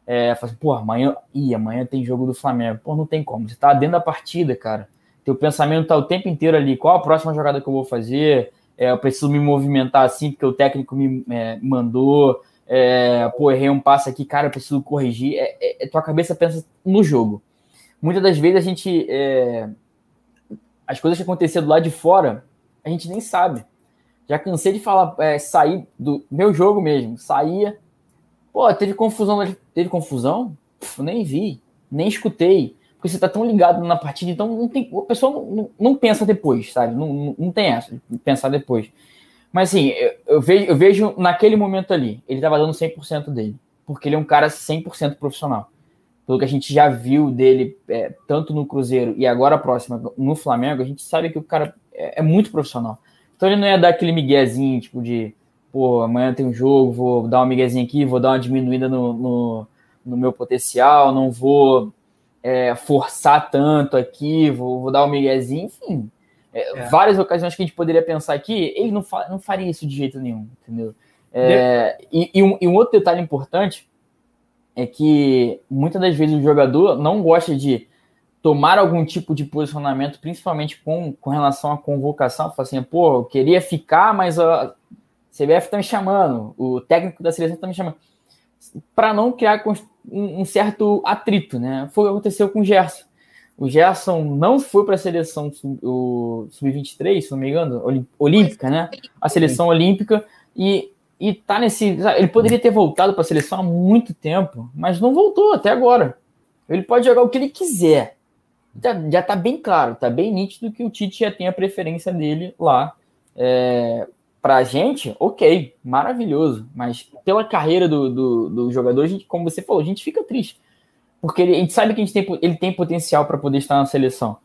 é, assim, pô, amanhã, ih, amanhã tem jogo do Flamengo. Pô, não tem como. Você tá dentro da partida, cara. teu pensamento tá o tempo inteiro ali, qual a próxima jogada que eu vou fazer? É, eu preciso me movimentar assim porque o técnico me é, mandou. É, pô, errei um passo aqui, cara, eu preciso corrigir. É, é, é tua cabeça pensa no jogo. Muitas das vezes a gente. É, as coisas que aconteciam do lado de fora, a gente nem sabe. Já cansei de falar, é, sair do meu jogo mesmo. Saía. Pô, teve confusão. Teve confusão? Nem vi, nem escutei. Porque você tá tão ligado na partida, então não tem, a pessoa não, não, não pensa depois, sabe? Não, não, não, tem essa de pensar depois. Mas assim, eu, eu, vejo, eu vejo naquele momento ali, ele tava dando 100% dele. Porque ele é um cara 100% profissional. Pelo que a gente já viu dele, é, tanto no Cruzeiro e agora próxima no Flamengo, a gente sabe que o cara é, é muito profissional. Então ele não ia dar aquele miguezinho, tipo de, pô, amanhã tem um jogo, vou dar uma miguezinha aqui, vou dar uma diminuída no, no, no meu potencial, não vou é, forçar tanto aqui, vou, vou dar um miguezinho, enfim. É, é. Várias ocasiões que a gente poderia pensar aqui, ele não, fa não faria isso de jeito nenhum, entendeu? É, e, e, um, e um outro detalhe importante é que muitas das vezes o jogador não gosta de tomar algum tipo de posicionamento, principalmente com, com relação à convocação, fala assim, pô, eu queria ficar, mas a CBF tá me chamando, o técnico da seleção tá me chamando, para não criar um certo atrito, né? Foi o que aconteceu com o Gerson. O Gerson não foi para a seleção sub-23, se não me engano, olímpica, né? A seleção olímpica e e tá nesse, ele poderia ter voltado para a seleção há muito tempo, mas não voltou até agora. Ele pode jogar o que ele quiser já, já tá bem claro, tá bem nítido que o Tite já tem a preferência dele lá. É, pra gente, ok, maravilhoso. Mas pela carreira do, do, do jogador, a gente, como você falou, a gente fica triste. Porque ele, a gente sabe que a gente tem, ele tem potencial para poder estar na seleção.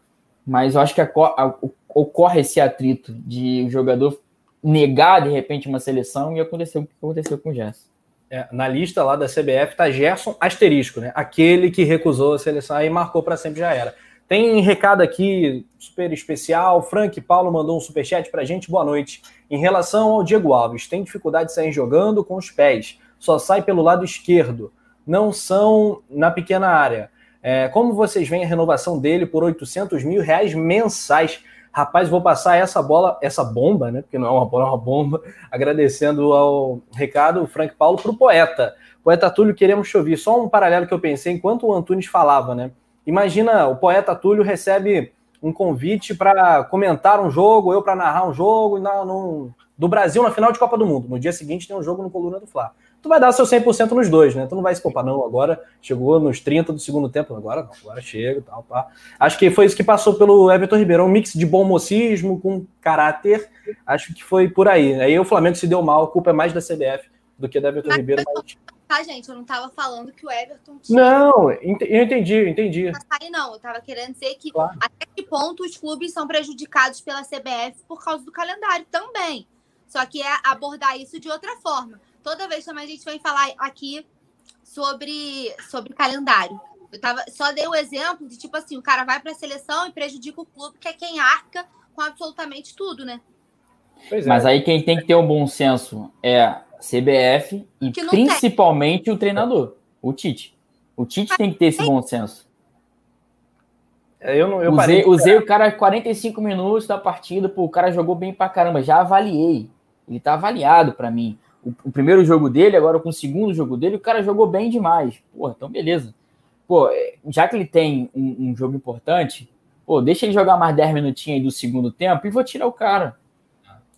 Mas eu acho que a, a, ocorre esse atrito de o jogador negar de repente uma seleção e aconteceu o que aconteceu com o Gerson. É, na lista lá da CBF tá Gerson asterisco, né? Aquele que recusou a seleção e marcou para sempre já era. Tem recado aqui super especial. Frank Paulo mandou um superchat para a gente. Boa noite. Em relação ao Diego Alves, tem dificuldade de sair jogando com os pés. Só sai pelo lado esquerdo. Não são na pequena área. É, como vocês veem a renovação dele por 800 mil reais mensais? Rapaz, vou passar essa bola, essa bomba, né? Porque não é uma bola, é uma bomba. Agradecendo ao recado, Frank Paulo, para o poeta. Poeta Túlio, queremos ouvir. Só um paralelo que eu pensei enquanto o Antunes falava, né? Imagina, o poeta Túlio recebe um convite para comentar um jogo, eu para narrar um jogo na, no, do Brasil na final de Copa do Mundo. No dia seguinte tem um jogo no Coluna do Fla. Tu vai dar seu 100% nos dois, né? Tu não vai se poupar, não. Agora chegou nos 30 do segundo tempo, agora não, agora chega tal, pá. Acho que foi isso que passou pelo Everton Ribeiro, um mix de bom mocismo com caráter. Acho que foi por aí. Aí o Flamengo se deu mal, a culpa é mais da CBF do que da Everton Mas Ribeiro. Mas tá, gente? Eu não tava falando que o Everton tinha. Não, eu entendi, eu entendi. Aí não, eu tava querendo dizer que claro. até que ponto os clubes são prejudicados pela CBF por causa do calendário também. Só que é abordar isso de outra forma. Toda vez também a gente vem falar aqui sobre, sobre calendário. Eu tava, só dei o exemplo de tipo assim, o cara vai para a seleção e prejudica o clube, que é quem arca com absolutamente tudo, né? É. Mas aí quem tem que ter um bom senso é CBF e principalmente tem. o treinador, o Tite. O Tite tem que ter esse bom senso. É, eu não, eu usei, usei o cara 45 minutos da partida, pô, o cara jogou bem pra caramba, já avaliei. Ele tá avaliado para mim. O, o, primeiro jogo dele, agora com o segundo jogo dele, o cara jogou bem demais. Pô, então beleza. Pô, é, já que ele tem um, um jogo importante, pô, deixa ele jogar mais 10 minutinhos aí do segundo tempo e vou tirar o cara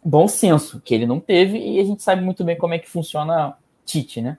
bom senso, que ele não teve, e a gente sabe muito bem como é que funciona Tite, né?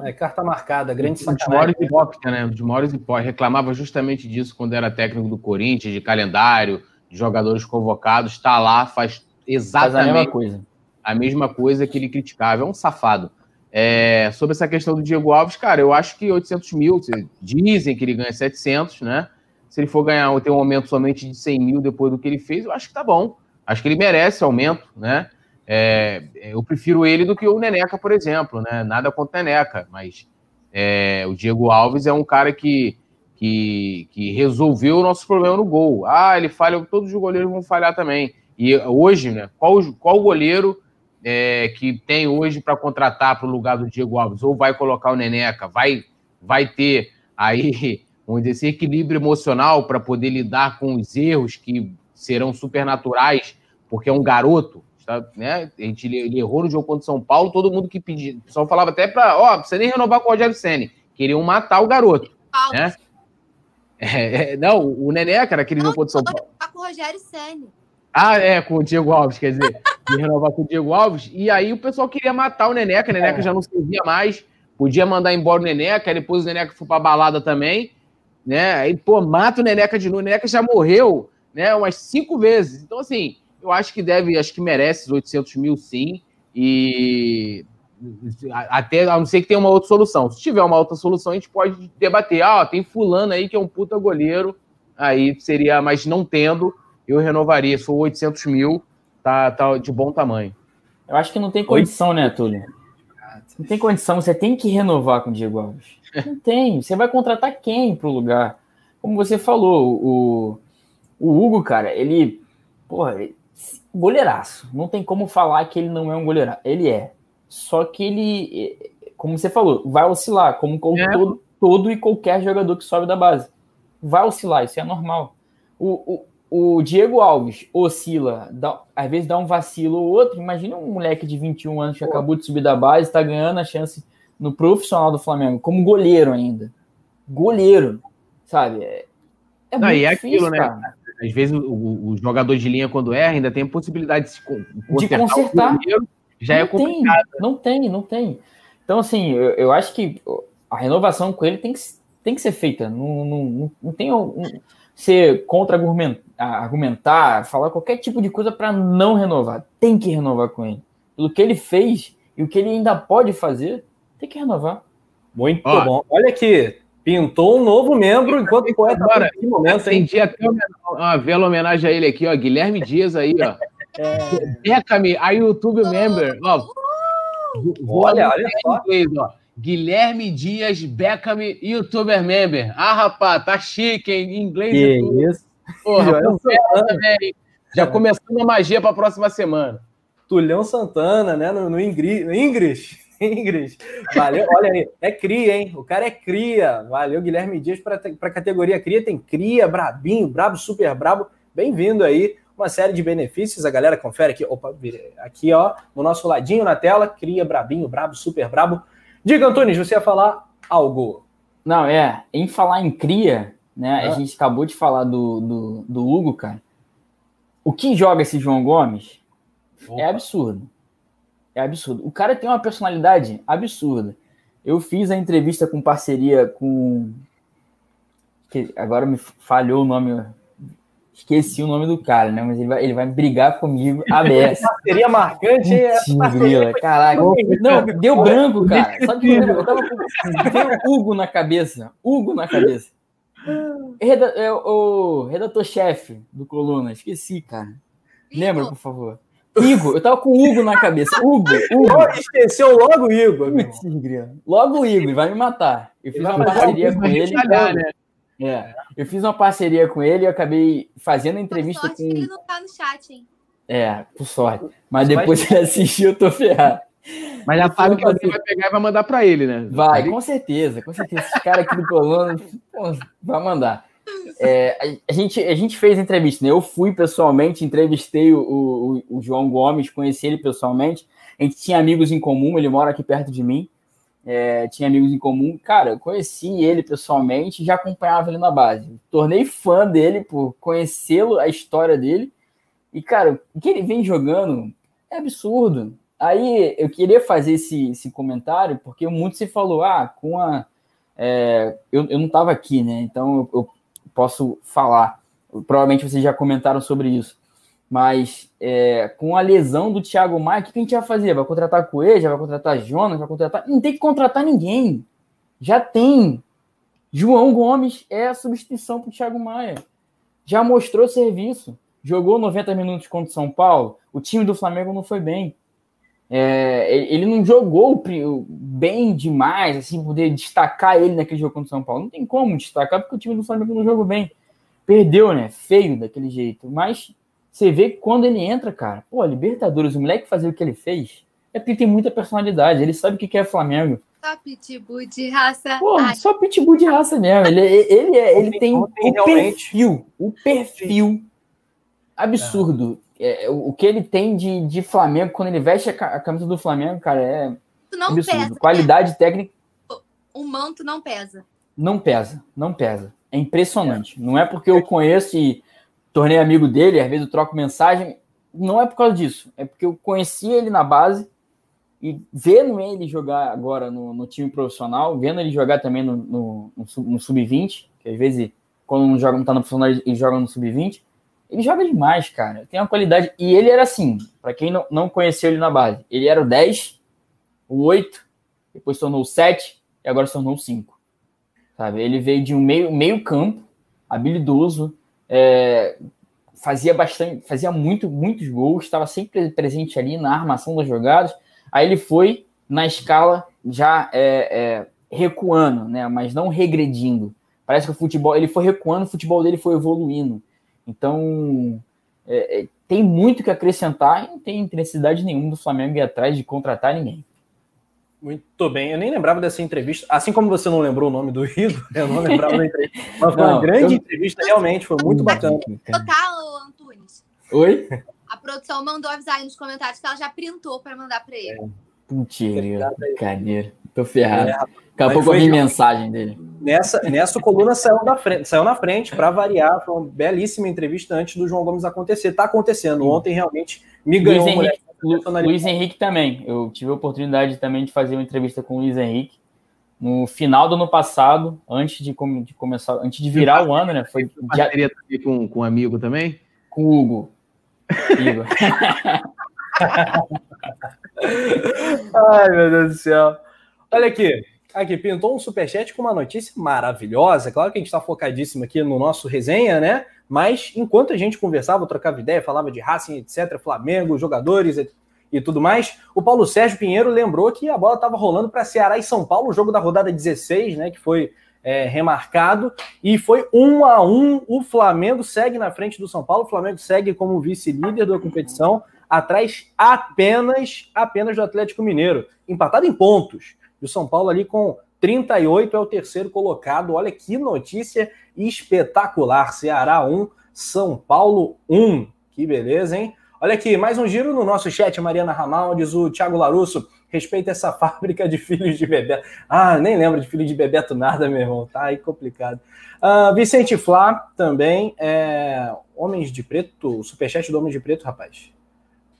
É, carta marcada, grande sacanagem. Os maiores hipócritas, né? Os maiores hipócritas. Reclamava justamente disso quando era técnico do Corinthians, de calendário, de jogadores convocados. Está lá, faz exatamente faz a mesma coisa. A mesma coisa que ele criticava. É um safado. É, sobre essa questão do Diego Alves, cara, eu acho que 800 mil, dizem que ele ganha 700, né? Se ele for ganhar, ter um aumento somente de 100 mil depois do que ele fez, eu acho que tá bom. Acho que ele merece aumento, né? É, eu prefiro ele do que o Neneca, por exemplo, né? Nada contra o Neneca, mas é, o Diego Alves é um cara que, que, que, resolveu o nosso problema no gol. Ah, ele falha, todos os goleiros vão falhar também. E hoje, né? Qual, qual goleiro é, que tem hoje para contratar para o lugar do Diego Alves? Ou vai colocar o Neneca? Vai, vai ter aí vamos dizer, esse equilíbrio emocional para poder lidar com os erros que serão supernaturais, porque é um garoto, tá, né? A gente ele errou no jogo contra o São Paulo, todo mundo que pedia, o pessoal falava até para, ó, oh, você nem renovar com o Rogério Senni, queriam matar o garoto, né? É, é, não, o Nené, cara, aquele jogo contra o São Paulo. com o Rogério Senni. Ah, é, com o Diego Alves, quer dizer, de renovar com o Diego Alves. E aí o pessoal queria matar o Neneca, o Neneca é. já não servia mais, podia mandar embora o Neneca, aí depois o Neneca foi pra balada também, né? Aí, pô, mata o Neneca de novo. O Neneca já morreu, né, umas cinco vezes. Então, assim, eu acho que deve, acho que merece os 800 mil sim. E até, a não ser que tenha uma outra solução. Se tiver uma outra solução, a gente pode debater. Ah, tem fulano aí que é um puta goleiro, aí seria, mas não tendo, eu renovaria. Se for 800 mil, tá, tá de bom tamanho. Eu acho que não tem condição, né, Túlio? Não tem condição, você tem que renovar com o Diego Alves. Não tem. Você vai contratar quem pro lugar? Como você falou, o, o Hugo, cara, ele. Porra, goleiraço. Não tem como falar que ele não é um goleiraço. Ele é. Só que ele, como você falou, vai oscilar, como é. todo, todo e qualquer jogador que sobe da base. Vai oscilar, isso é normal. O, o, o Diego Alves oscila, dá, às vezes dá um vacilo ou outro. Imagina um moleque de 21 anos que Pô. acabou de subir da base, está ganhando a chance no profissional do Flamengo, como goleiro ainda. Goleiro, sabe? É, é Não, e é difícil, aquilo, né? Cara. Às vezes o, o, jogador de linha, quando erra, ainda tem a possibilidade de, se consertar de consertar. Já é não é complicado. Tem, não tem, não tem. Então, assim, eu, eu, acho que a renovação com ele tem que, tem que ser feita. Não, não, não tem um, ser contra-argumentar, falar qualquer tipo de coisa para não renovar. Tem que renovar com ele. Pelo que ele fez e o que ele ainda pode fazer, tem que renovar. Muito Ó, bom. Olha aqui, pintou um novo membro enquanto poeta agora. Nesse momento, Acendi até uma vela homenagem a ele aqui, ó. Guilherme Dias aí, ó. É... Beckham, a YouTube member. Ó, olha, olha só. Inglês, ó. Guilherme Dias Beckham, YouTuber member. Ah, rapaz, tá chique, hein? Em inglês. Que isso. Porra, também. Já começando a magia para a próxima semana. Tulhão Santana, né? No, no Ingrid. Ingrid. Ingrid. Valeu, olha aí. É cria, hein? O cara é cria. Valeu, Guilherme Dias, para a categoria cria. Tem cria, brabinho, brabo, super brabo. Bem-vindo aí uma série de benefícios. A galera confere aqui, opa, aqui ó, no nosso ladinho na tela, cria brabinho, brabo, super brabo. Diga, Antunes, você ia falar algo? Não, é, em falar em cria, né, ah. a gente acabou de falar do, do, do, Hugo, cara. O que joga esse João Gomes opa. é absurdo. É absurdo. O cara tem uma personalidade absurda. Eu fiz a entrevista com parceria com. Que agora me falhou o nome Esqueci o nome do cara, né? Mas ele vai, ele vai brigar comigo aberto. Seria marcante é parceria. Caraca. Não, deu branco, cara. Só que eu tava com Hugo na cabeça. Hugo na cabeça. Reda, é, o redator-chefe do Coluna. Esqueci, cara. Lembra, por favor. Igor, eu tava com o Hugo na cabeça. Hugo, Hugo. Esqueceu logo o Igor. Logo o Igor, vai me matar. Eu fiz uma parceria com ele. Né? É, eu fiz uma parceria com ele e acabei fazendo a entrevista por sorte com. ele não tá no chat, hein? É, por sorte. Mas depois que ele assistiu, eu tô ferrado. Mas já sabe que você vai pegar e vai mandar para ele, né? Vai, com certeza, com certeza. Esse cara aqui do Coluna vai mandar. É, a, gente, a gente fez entrevista, né? Eu fui pessoalmente, entrevistei o, o, o João Gomes, conheci ele pessoalmente. A gente tinha amigos em comum, ele mora aqui perto de mim é, tinha amigos em comum. Cara, eu conheci ele pessoalmente já acompanhava ele na base. Tornei fã dele por conhecê-lo, a história dele. E, cara, o que ele vem jogando é absurdo. Aí eu queria fazer esse, esse comentário, porque muito se falou, ah, com a. É, eu, eu não estava aqui, né? Então eu, eu posso falar. Provavelmente vocês já comentaram sobre isso. Mas é, com a lesão do Thiago Maia, o que a gente vai fazer? Vai contratar Coelho? Vai contratar Jonas? Vai contratar. Não tem que contratar ninguém. Já tem. João Gomes é a substituição para o Thiago Maia. Já mostrou serviço. Jogou 90 minutos contra o São Paulo. O time do Flamengo não foi bem. É, ele não jogou bem demais, assim, poder destacar ele naquele jogo contra o São Paulo. Não tem como destacar, porque o time do Flamengo não jogou bem. Perdeu, né? Feio daquele jeito. Mas você vê que quando ele entra, cara, pô, Libertadores, o moleque fazer o que ele fez, é porque tem muita personalidade. Ele sabe o que é Flamengo. Só pitbull de raça. Porra, só pitbull de raça mesmo. Ele, ele, é, ele tem o perfil, o perfil absurdo. É, o que ele tem de, de Flamengo, quando ele veste a camisa do Flamengo, cara, é não absurdo. Pesa, Qualidade né? técnica. O manto não pesa. Não pesa, não pesa. É impressionante. É. Não é porque eu conheço e tornei amigo dele, às vezes eu troco mensagem. Não é por causa disso. É porque eu conheci ele na base e vendo ele jogar agora no, no time profissional, vendo ele jogar também no, no, no sub-20, que às vezes, quando não joga, não tá no profissional, ele joga no sub-20, ele joga demais, cara. Tem uma qualidade. E ele era assim, para quem não, não conheceu ele na base, ele era o 10, o 8, depois tornou o 7 e agora se tornou o 5. Sabe? Ele veio de um meio, meio campo, habilidoso, é, fazia bastante, fazia muito, muitos gols, estava sempre presente ali na armação das jogadas. Aí ele foi na escala já é, é, recuando, né? Mas não regredindo. Parece que o futebol ele foi recuando, o futebol dele foi evoluindo. Então é, é tem muito que acrescentar e não tem necessidade nenhuma do Flamengo ir atrás de contratar ninguém. Muito bem, eu nem lembrava dessa entrevista. Assim como você não lembrou o nome do Rido, eu não lembrava da entrevista. Mas foi não, uma grande eu... entrevista, realmente, foi muito bacana. Total, Antunes. Oi? A produção mandou avisar aí nos comentários que ela já printou para mandar para ele. É. Mentira, brincadeira. Tô ferrado. É, Daqui a pouco eu vi mensagem dele. Nessa, nessa coluna saiu, da frente, saiu na frente para variar. Foi uma belíssima entrevista antes do João Gomes acontecer. Tá acontecendo. Ontem realmente me ganhou Luiz Henrique, Luiz Henrique também. Eu tive a oportunidade também de fazer uma entrevista com o Luiz Henrique no final do ano passado, antes de, de começar, antes de virar o ano, né? Foi já... com, com um amigo também? Com o Hugo. Ai, meu Deus do céu. Olha aqui. Aqui, pintou um superchat com uma notícia maravilhosa. Claro que a gente está focadíssimo aqui no nosso resenha, né? Mas enquanto a gente conversava, trocava ideia, falava de Racing, etc., Flamengo, jogadores e tudo mais, o Paulo Sérgio Pinheiro lembrou que a bola estava rolando para Ceará e São Paulo, o jogo da rodada 16, né? Que foi é, remarcado, e foi um a um. O Flamengo segue na frente do São Paulo, o Flamengo segue como vice-líder da competição, atrás apenas, apenas do Atlético Mineiro, empatado em pontos. E o São Paulo ali com 38 é o terceiro colocado. Olha que notícia espetacular. Ceará 1, São Paulo 1. Que beleza, hein? Olha aqui, mais um giro no nosso chat, Mariana Ramaldes, o Thiago Larusso. Respeita essa fábrica de filhos de Bebeto. Ah, nem lembro de filho de Bebeto nada, meu irmão. Tá aí complicado. Uh, Vicente Flá também. É... Homens de Preto, superchat do Homens de Preto, rapaz.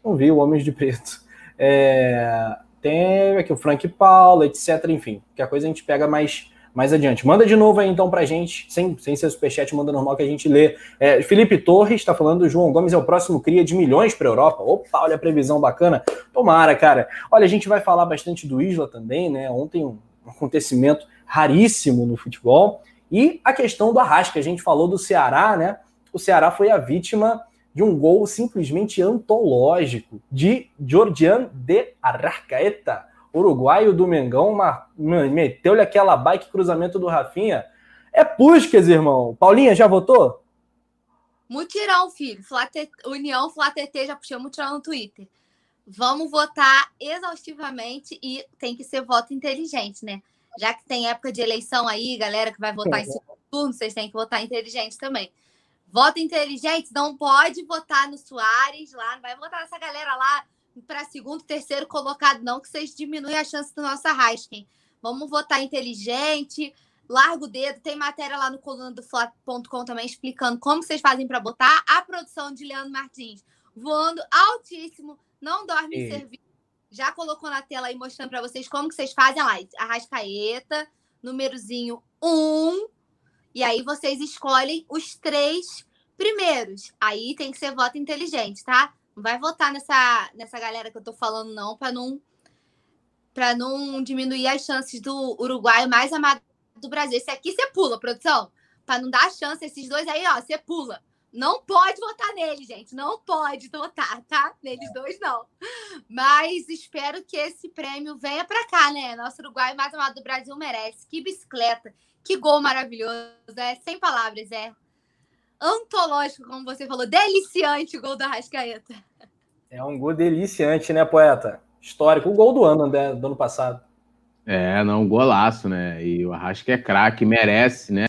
Não vi o Homens de Preto. É... Tem aqui o Frank Paula, etc. Enfim, que a coisa a gente pega mais, mais adiante. Manda de novo aí então pra gente, sem, sem ser superchat, manda normal que a gente lê. É, Felipe Torres está falando, João Gomes é o próximo cria de milhões para Europa. Opa, olha a previsão bacana. Tomara, cara. Olha, a gente vai falar bastante do Isla também, né? Ontem um acontecimento raríssimo no futebol. E a questão do Arrasca, a gente falou do Ceará, né? O Ceará foi a vítima de um gol simplesmente antológico de Jordian de Arrascaeta, uruguaio do Mengão, meteu-lhe aquela bike cruzamento do Rafinha. É Puskas, irmão. Paulinha, já votou? Mutirão, filho. Flate... União FlaTT já puxou mutirão no Twitter. Vamos votar exaustivamente e tem que ser voto inteligente, né? Já que tem época de eleição aí, galera que vai votar em segundo turno, vocês têm que votar inteligente também. Vota inteligente, não pode votar no Soares lá, não vai votar nessa galera lá para segundo, terceiro colocado, não, que vocês diminuem a chance do nosso arrasquem. Vamos votar inteligente, larga o dedo. Tem matéria lá no coluna do Fla.com também explicando como vocês fazem para botar. A produção de Leandro Martins voando altíssimo, não dorme em serviço. Já colocou na tela aí mostrando para vocês como que vocês fazem lá. Arrascaeta, númerozinho 1. Um, e aí vocês escolhem os três primeiros. Aí tem que ser voto inteligente, tá? Não vai votar nessa, nessa galera que eu tô falando, não, para não para não diminuir as chances do uruguaio mais amado do Brasil. Esse aqui você pula, produção. Para não dar chance, esses dois aí, ó, você pula. Não pode votar nele, gente. Não pode votar, tá? Neles dois, não. Mas espero que esse prêmio venha para cá, né? Nosso Uruguai mais amado do Brasil merece. Que bicicleta. Que gol maravilhoso, é sem palavras, é antológico, como você falou, deliciante o gol da Rascaeta. É um gol deliciante, né, poeta? Histórico, o gol do ano, né, do ano passado. É, não, golaço, né? E o Arrasca é craque, merece, né?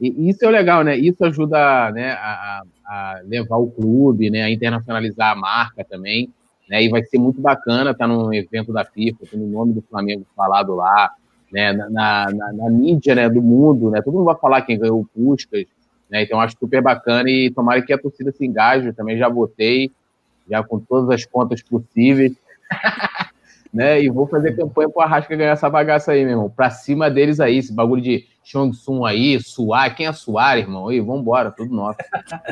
E isso é legal, né? Isso ajuda né, a, a, levar o clube, né, a internacionalizar a marca também, né? E vai ser muito bacana estar num evento da FIFA, tendo o nome do Flamengo falado lá, né? Na, na, na, mídia, né, do mundo, né? Todo mundo vai falar quem ganhou o Puskas, né? Então acho super bacana e tomara que a torcida se engaje. Eu também já votei, já com todas as contas possíveis. né? E vou fazer campanha pro Arrasca ganhar essa bagaça aí, meu irmão. Pra cima deles aí, esse bagulho de Chong Sun aí, Suar. Quem é Suar, irmão? E vambora, tudo nosso.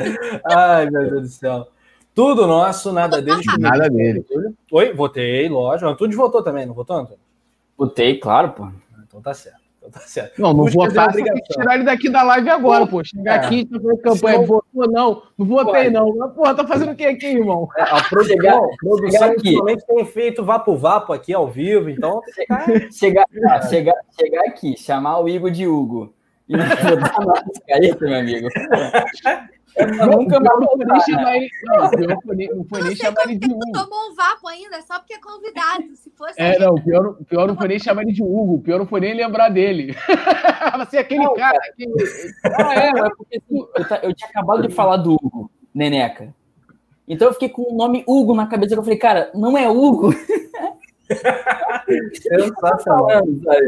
Ai, meu Deus do céu. Tudo nosso, nada deles. nada deles. Oi, votei, lógico. Antônio votou também, não votou, Antônio? Votei, claro, pô. Então tá certo. Então tá certo. Não, não votar, tem que tirar ele daqui da live agora, pô. Chegar é. aqui, tá fazendo campanha, não... votou, não, não votei, não. Mas, porra, tá fazendo o que aqui, irmão? É, a produção, produção ultimamente tem feito vapo-vapo aqui ao vivo, então. chegar, chegar, chegar aqui, chamar o Igor de Hugo. E não botar a nossa meu amigo. Eu nunca mais não foi nem chamar ele. Não, pior foi nem, não foi nem chamar ele de Hugo. tomou um vapo ainda, só porque é convidado. Se fosse. É, não, pior, pior não foi nem chamar ele de Hugo, pior não foi nem lembrar dele. Você é aquele não, cara que. Ah, é, é porque assim, eu, eu tinha acabado de falar do Hugo, Neneca. Então eu fiquei com o nome Hugo na cabeça. Eu falei, cara, não é Hugo. Sensacional.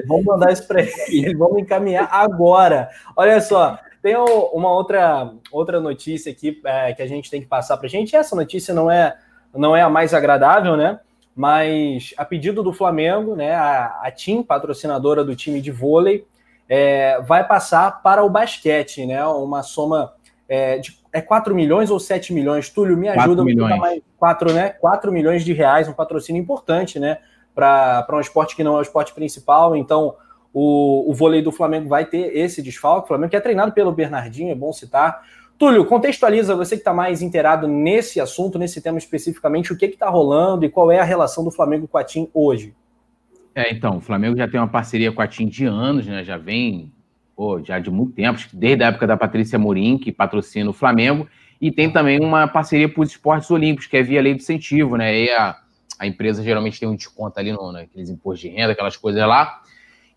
Vamos mandar isso para ele. Vamos encaminhar agora. Olha só, tem uma outra, outra notícia aqui é, que a gente tem que passar para a gente. Essa notícia não é, não é a mais agradável, né? Mas a pedido do Flamengo, né, a, a TIM, patrocinadora do time de vôlei, é, vai passar para o basquete, né? Uma soma é, de é 4 milhões ou 7 milhões? Túlio, me ajuda. 4 milhões. Mais, 4, né? 4 milhões de reais, um patrocínio importante, né? Para um esporte que não é o esporte principal. Então, o, o vôlei do Flamengo vai ter esse desfalque. O Flamengo que é treinado pelo Bernardinho, é bom citar. Túlio, contextualiza você que está mais inteirado nesse assunto, nesse tema especificamente, o que está rolando e qual é a relação do Flamengo com a TIM hoje? É, então, o Flamengo já tem uma parceria com a TIM de anos, né? Já vem, pô, já de muito tempo, desde a época da Patrícia Morim, que patrocina o Flamengo, e tem também uma parceria para os esportes olímpicos, que é via lei do incentivo, né? E a, a empresa geralmente tem um desconto ali no, naqueles impostos de renda, aquelas coisas lá.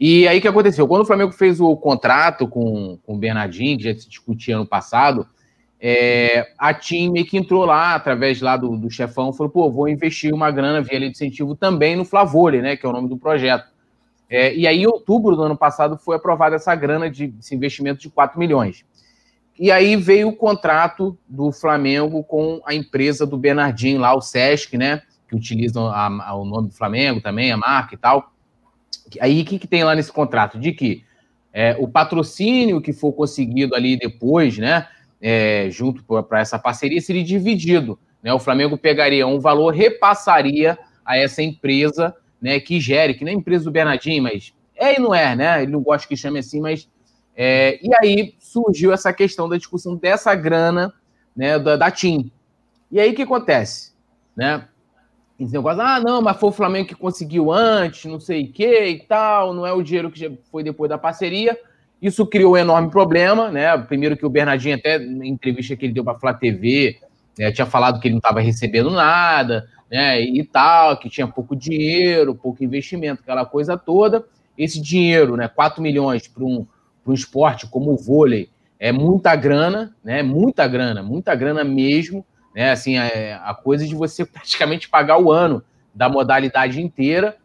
E aí o que aconteceu? Quando o Flamengo fez o contrato com, com o Bernardinho, que já se discutia ano passado, é, a TIM meio que entrou lá, através lá do, do chefão, falou, pô, vou investir uma grana via lei de incentivo também no Flavore, né, que é o nome do projeto. É, e aí, em outubro do ano passado, foi aprovada essa grana de esse investimento de 4 milhões. E aí veio o contrato do Flamengo com a empresa do Bernardinho lá, o Sesc, né, que utilizam a, a, o nome do Flamengo também, a marca e tal. Aí o que, que tem lá nesse contrato? De que é, o patrocínio que for conseguido ali depois, né, é, junto para essa parceria, seria dividido. Né? O Flamengo pegaria um valor, repassaria a essa empresa né, que gere, que não é empresa do Bernardinho, mas é e não é, né? Ele não gosta que chame assim, mas. É, e aí surgiu essa questão da discussão dessa grana né, da, da TIM. E aí o que acontece? Né? Ah, não, mas foi o Flamengo que conseguiu antes, não sei o que e tal, não é o dinheiro que foi depois da parceria. Isso criou um enorme problema, né? Primeiro que o Bernardinho, até na entrevista que ele deu para a Flá TV, né, tinha falado que ele não estava recebendo nada, né? E tal, que tinha pouco dinheiro, pouco investimento, aquela coisa toda. Esse dinheiro, né? 4 milhões para um, um esporte como o vôlei, é muita grana, né? Muita grana, muita grana mesmo né? Assim, é a coisa de você praticamente pagar o ano da modalidade inteira.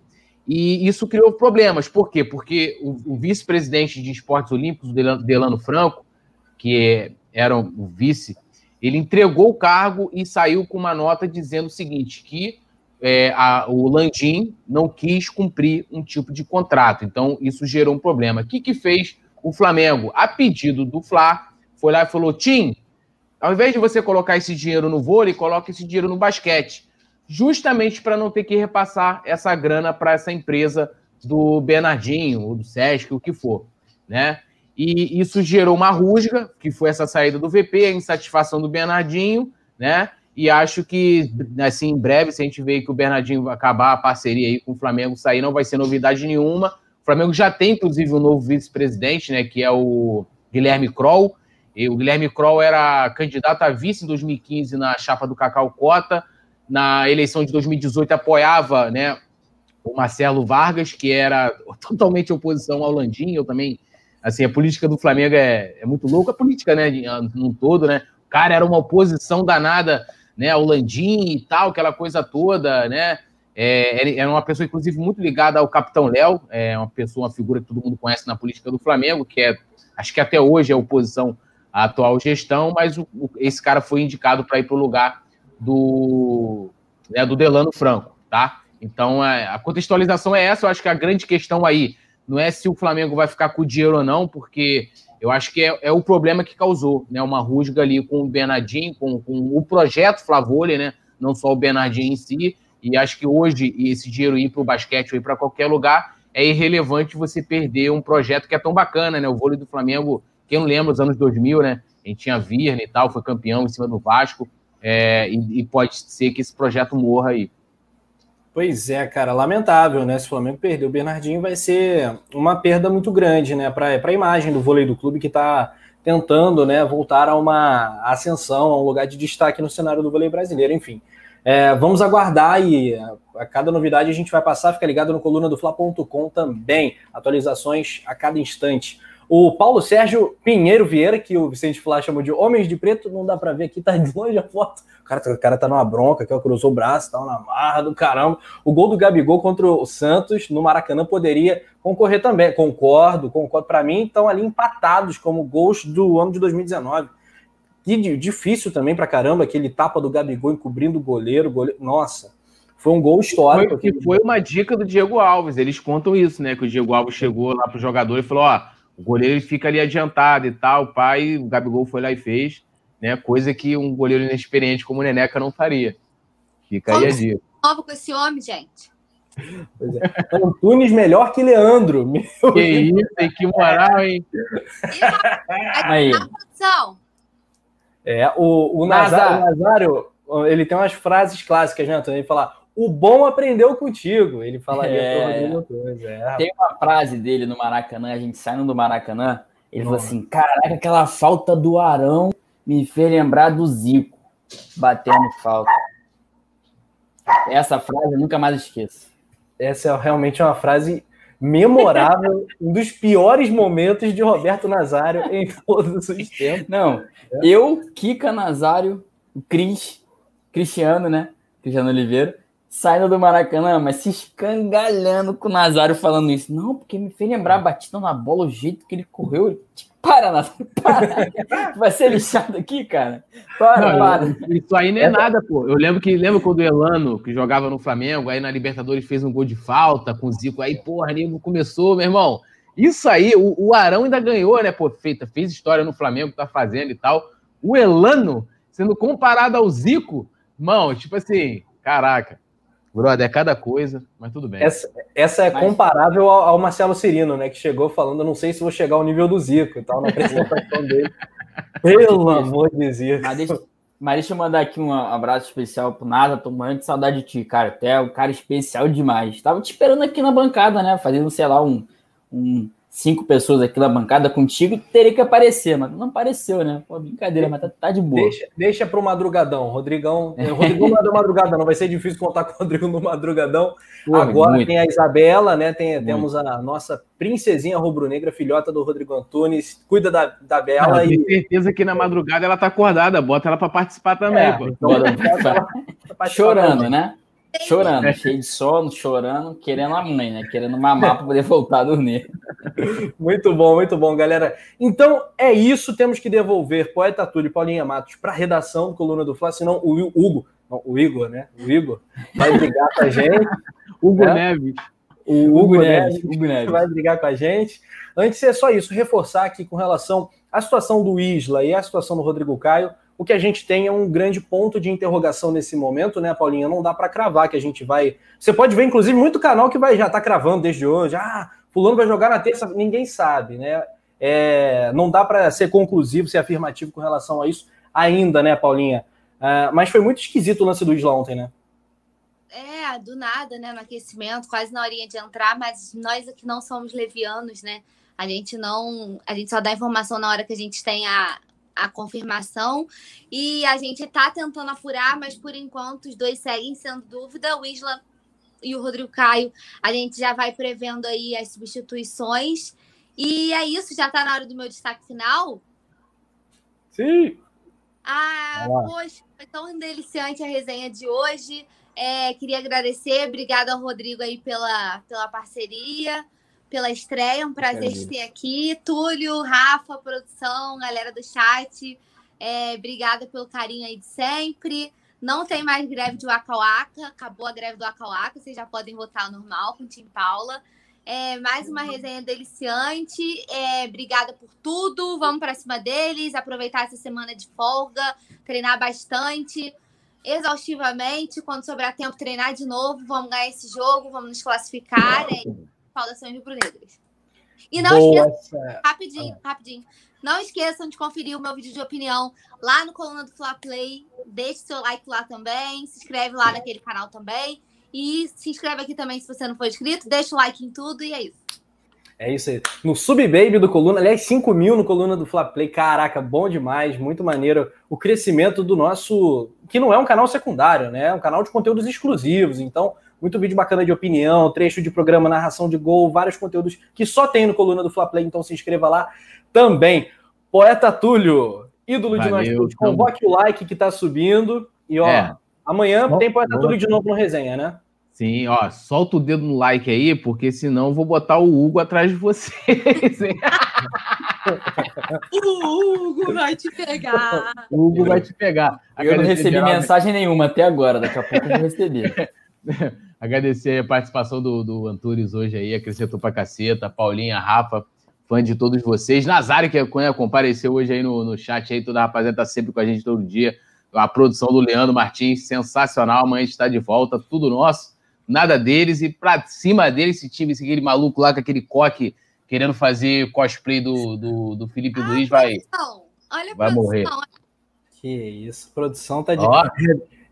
E isso criou problemas. Por quê? Porque o, o vice-presidente de esportes olímpicos, Delano Franco, que era o vice, ele entregou o cargo e saiu com uma nota dizendo o seguinte: que é, a, o Landim não quis cumprir um tipo de contrato. Então, isso gerou um problema. O que, que fez o Flamengo? A pedido do Fla, foi lá e falou: Tim, ao invés de você colocar esse dinheiro no vôlei, coloque esse dinheiro no basquete. Justamente para não ter que repassar essa grana para essa empresa do Bernardinho, ou do Sesc, o que for. Né? E isso gerou uma rusga, que foi essa saída do VP, a insatisfação do Bernardinho, né? E acho que, assim, em breve, se a gente ver que o Bernardinho acabar a parceria aí com o Flamengo sair, não vai ser novidade nenhuma. O Flamengo já tem, inclusive, um novo vice-presidente, né? Que é o Guilherme Kroll, e o Guilherme Kroll era candidato a vice em 2015 na chapa do Cacau Cota. Na eleição de 2018 apoiava né, o Marcelo Vargas, que era totalmente oposição ao Landim, eu também, assim, a política do Flamengo é, é muito louca, a política, né, no todo, né, o cara era uma oposição danada, né, ao Landim e tal, aquela coisa toda, né, é, era uma pessoa, inclusive, muito ligada ao Capitão Léo, é uma pessoa, uma figura que todo mundo conhece na política do Flamengo, que é, acho que até hoje é oposição à atual gestão, mas o, o, esse cara foi indicado para ir para o lugar do, né, do Delano Franco, tá? Então, a, a contextualização é essa, eu acho que a grande questão aí não é se o Flamengo vai ficar com o dinheiro ou não, porque eu acho que é, é, o problema que causou, né? Uma rusga ali com o Bernardinho, com, com o projeto Flavole, né? Não só o Bernardinho em si, e acho que hoje esse dinheiro ir para o basquete ou ir para qualquer lugar é irrelevante você perder um projeto que é tão bacana, né? O vôlei do Flamengo, quem não lembra, os anos 2000, né? A gente tinha Virne e tal, foi campeão em cima do Vasco, é, e, e, pode ser que esse projeto morra aí. Pois é, cara, lamentável, né? Se o Flamengo perder o Bernardinho, vai ser uma perda muito grande, né? Para a imagem do vôlei do clube que está tentando, né, voltar a uma ascensão, a um lugar de destaque no cenário do vôlei brasileiro, enfim. É, vamos aguardar e a cada novidade a gente vai passar. Fica ligado no coluna do Fla.com também. Atualizações a cada instante. O Paulo Sérgio Pinheiro Vieira, que o Vicente Flá chamou de Homens de Preto, não dá para ver aqui, tá de longe a foto. O cara, o cara tá numa bronca, que cruzou o braço, tá na marra do caramba. O gol do Gabigol contra o Santos no Maracanã poderia concorrer também. Concordo, concordo. Para mim, estão ali empatados como gols do ano de 2019. E difícil também para caramba, aquele tapa do Gabigol encobrindo o goleiro, goleiro. Nossa, foi um gol histórico. Foi, foi uma dica do Diego Alves, eles contam isso, né? Que o Diego Alves chegou lá pro jogador e falou: ó, o goleiro fica ali adiantado e tal, o pai, o Gabigol foi lá e fez, né? Coisa que um goleiro inexperiente como o Neneca não faria. Fica Como aí a dica. Novo com esse homem, gente. Pois é. Antunes melhor que Leandro. Meu que isso, hein? Que moral, hein? aí. É, o, o, Nazário, o Nazário, ele tem umas frases clássicas, né, Antônio? Ele fala, o bom aprendeu contigo. Ele falaria é, é, Tem uma frase dele no Maracanã, a gente saindo do Maracanã, ele falou assim, caraca, aquela falta do Arão me fez lembrar do Zico, batendo falta. Essa frase eu nunca mais esqueço. Essa é realmente uma frase memorável, um dos piores momentos de Roberto Nazário em todos os tempos. Não, é. eu, Kika Nazário, o Cris, Cristiano, né? Cristiano Oliveira, saindo do Maracanã, mas se escangalhando com o Nazário falando isso. Não, porque me fez lembrar a batida na bola, o jeito que ele correu. Para, Nazário, para. Vai ser lixado aqui, cara. Para, não, para. Isso aí não é, é nada, pô. Eu lembro que lembro quando o Elano, que jogava no Flamengo, aí na Libertadores fez um gol de falta com o Zico. Aí, porra, nego começou, meu irmão. Isso aí, o, o Arão ainda ganhou, né? Pô, feita, fez história no Flamengo, tá fazendo e tal. O Elano, sendo comparado ao Zico, mão, tipo assim, caraca. Brother, é cada coisa, mas tudo bem. Essa, essa é mas... comparável ao, ao, Marcelo Cirino, né? Que chegou falando, não sei se vou chegar ao nível do Zico e tal, na apresentação dele. Pelo amor de Deus. Mas deixa, mas deixa eu mandar aqui um abraço especial pro Nada, tô morrendo de saudade de ti, cara. Até um cara especial demais. Tava te esperando aqui na bancada, né? Fazendo, sei lá, um, um cinco pessoas aqui na bancada contigo, teria que aparecer, mas não apareceu, né? Pô, brincadeira, mas tá, tá de boa. Deixa, deixa pro madrugadão, Rodrigão. O Rodrigão não é do madrugadão, não vai ser difícil contar com o Rodrigo no madrugadão. Pô, Agora muito. tem a Isabela, né? Tem, temos a nossa princesinha rubro-negra, filhota do Rodrigo Antunes. Cuida da, da Bela. Ah, e... Tenho certeza que na madrugada ela tá acordada, bota ela para participar também, é, pô. Então, Chorando, né? Chorando, cheio de sono, chorando, querendo a mãe, né? Querendo mamar para poder voltar a dormir. Muito bom, muito bom, galera. Então é isso, temos que devolver Poeta Túlio e Paulinha Matos para a redação do Coluna do Fla, senão o Hugo, não, o Igor, né? O Igor vai brigar com a gente. Hugo né? Neves. O Hugo, Hugo Neves, Neves, Hugo Neves vai brigar com a gente. Antes é só isso, reforçar aqui com relação à situação do Isla e à situação do Rodrigo Caio o que a gente tem é um grande ponto de interrogação nesse momento, né, Paulinha? Não dá para cravar que a gente vai. Você pode ver, inclusive, muito canal que vai já tá cravando desde hoje. Ah, fulano vai jogar na terça, ninguém sabe, né? É, não dá para ser conclusivo, ser afirmativo com relação a isso ainda, né, Paulinha? É, mas foi muito esquisito o lance do Isla ontem, né? É, do nada, né, no aquecimento, quase na horinha de entrar, mas nós aqui não somos levianos, né? A gente não, a gente só dá informação na hora que a gente tem a, a confirmação. E a gente está tentando apurar, mas por enquanto os dois seguem sendo dúvida. O Isla e o Rodrigo Caio, a gente já vai prevendo aí as substituições. E é isso, já está na hora do meu destaque final. Sim! Ah, poxa, foi tão deliciante a resenha de hoje. É, queria agradecer, obrigada ao Rodrigo aí pela, pela parceria, pela estreia, um prazer te ter aqui. Túlio, Rafa, produção, galera do chat, é, obrigada pelo carinho aí de sempre. Não tem mais greve de Waka Waka, acabou a greve do Waka Waka, vocês já podem votar normal com o Tim Paula. É, mais uma resenha deliciante. É, obrigada por tudo. Vamos para cima deles, aproveitar essa semana de folga, treinar bastante, exaustivamente. Quando sobrar tempo, treinar de novo. Vamos ganhar esse jogo, vamos nos classificar. É, Saudações rubro-negras. E não esqueçam, rapidinho, rapidinho. Não esqueçam de conferir o meu vídeo de opinião lá no coluna do Fla Play. Deixe seu like lá também. Se inscreve lá naquele canal também. E se inscreve aqui também se você não for inscrito. Deixa o like em tudo e é isso. É isso aí. No Subbaby do Coluna, aliás, 5 mil no Coluna do Fla Play. Caraca, bom demais, muito maneiro. O crescimento do nosso. Que não é um canal secundário, né? É um canal de conteúdos exclusivos. Então, muito vídeo bacana de opinião, trecho de programa, narração de gol, vários conteúdos que só tem no Coluna do Fla Play. Então, se inscreva lá também. Poeta Túlio, ídolo Valeu, de nós todos, convoque o like que tá subindo. E ó, é. amanhã tem Poeta Túlio de novo no resenha, né? Sim, ó, solta o dedo no like aí, porque senão eu vou botar o Hugo atrás de vocês. o Hugo vai te pegar. O Hugo vai te pegar. Eu não recebi mensagem nenhuma até agora, daqui a pouco eu vou receber. Agradecer a participação do, do Antunes hoje aí, acrescentou pra caceta, Paulinha, Rafa, fã de todos vocês. Nazário, que compareceu hoje aí no, no chat aí, toda a rapaziada tá sempre com a gente todo dia. A produção do Leandro Martins, sensacional. Amanhã a gente está de volta, tudo nosso nada deles, e pra cima deles, esse time, esse aquele maluco lá com aquele coque querendo fazer cosplay do, do, do Felipe ah, Luiz, vai, Olha vai morrer. Que isso, produção tá de. Ó,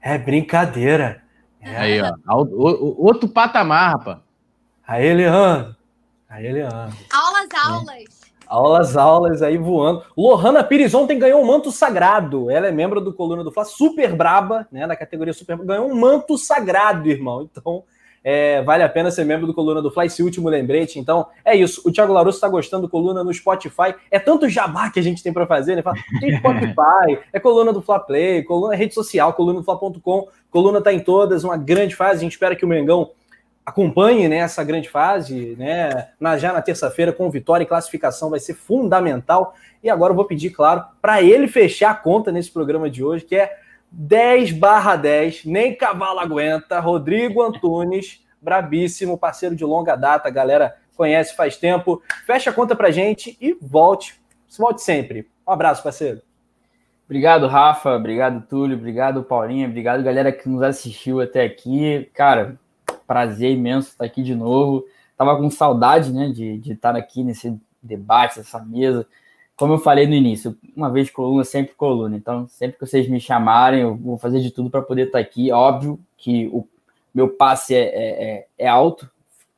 é, é, brincadeira. É. Aí, ó. Outro patamar, rapaz. Aí, Leandro. Aí, Leandro. Aulas, aulas. Aulas, aulas aí voando. Lohana Pires ontem ganhou um manto sagrado. Ela é membro do Coluna do Fla, super braba, né? Na categoria super. Ganhou um manto sagrado, irmão. Então, é, vale a pena ser membro do Coluna do Fla, esse último lembrete. Então, é isso. O Thiago Larusso está gostando do Coluna no Spotify. É tanto jabá que a gente tem para fazer, né? Fala, tem Spotify, é Coluna do Fla Play, Coluna, é rede social, coluna do Fla.com. Coluna tá em todas, uma grande fase. A gente espera que o Mengão acompanhe né, essa grande fase, né, na, já na terça-feira, com vitória e classificação, vai ser fundamental. E agora eu vou pedir, claro, para ele fechar a conta nesse programa de hoje, que é 10 barra 10, nem cavalo aguenta, Rodrigo Antunes, brabíssimo, parceiro de longa data, galera conhece faz tempo. Fecha a conta pra gente e volte, volte sempre. Um abraço, parceiro. Obrigado, Rafa. Obrigado, Túlio. Obrigado, Paulinha. Obrigado, galera que nos assistiu até aqui. Cara, prazer imenso estar aqui de novo. Tava com saudade, né, de, de estar aqui nesse debate, nessa mesa. Como eu falei no início, uma vez coluna, sempre coluna. Então, sempre que vocês me chamarem, eu vou fazer de tudo para poder estar aqui. Óbvio que o meu passe é, é, é, alto,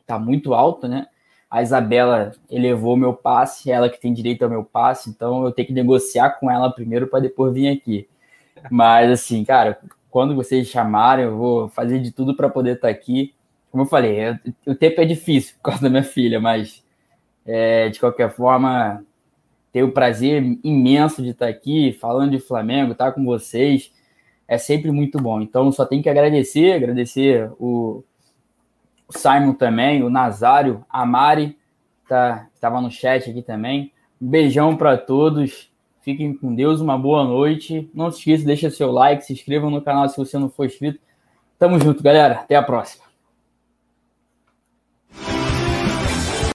está muito alto, né? A Isabela elevou meu passe, ela que tem direito ao meu passe, então eu tenho que negociar com ela primeiro para depois vir aqui. Mas assim, cara, quando vocês chamarem, eu vou fazer de tudo para poder estar aqui como eu falei, eu, o tempo é difícil por causa da minha filha, mas é, de qualquer forma, tenho o prazer imenso de estar aqui falando de Flamengo, estar com vocês. É sempre muito bom. Então, só tenho que agradecer, agradecer o, o Simon também, o Nazário, a Mari, tá, estava no chat aqui também. Um beijão para todos. Fiquem com Deus, uma boa noite. Não se esqueça, deixa seu like, se inscreva no canal se você não for inscrito. Tamo junto, galera. Até a próxima.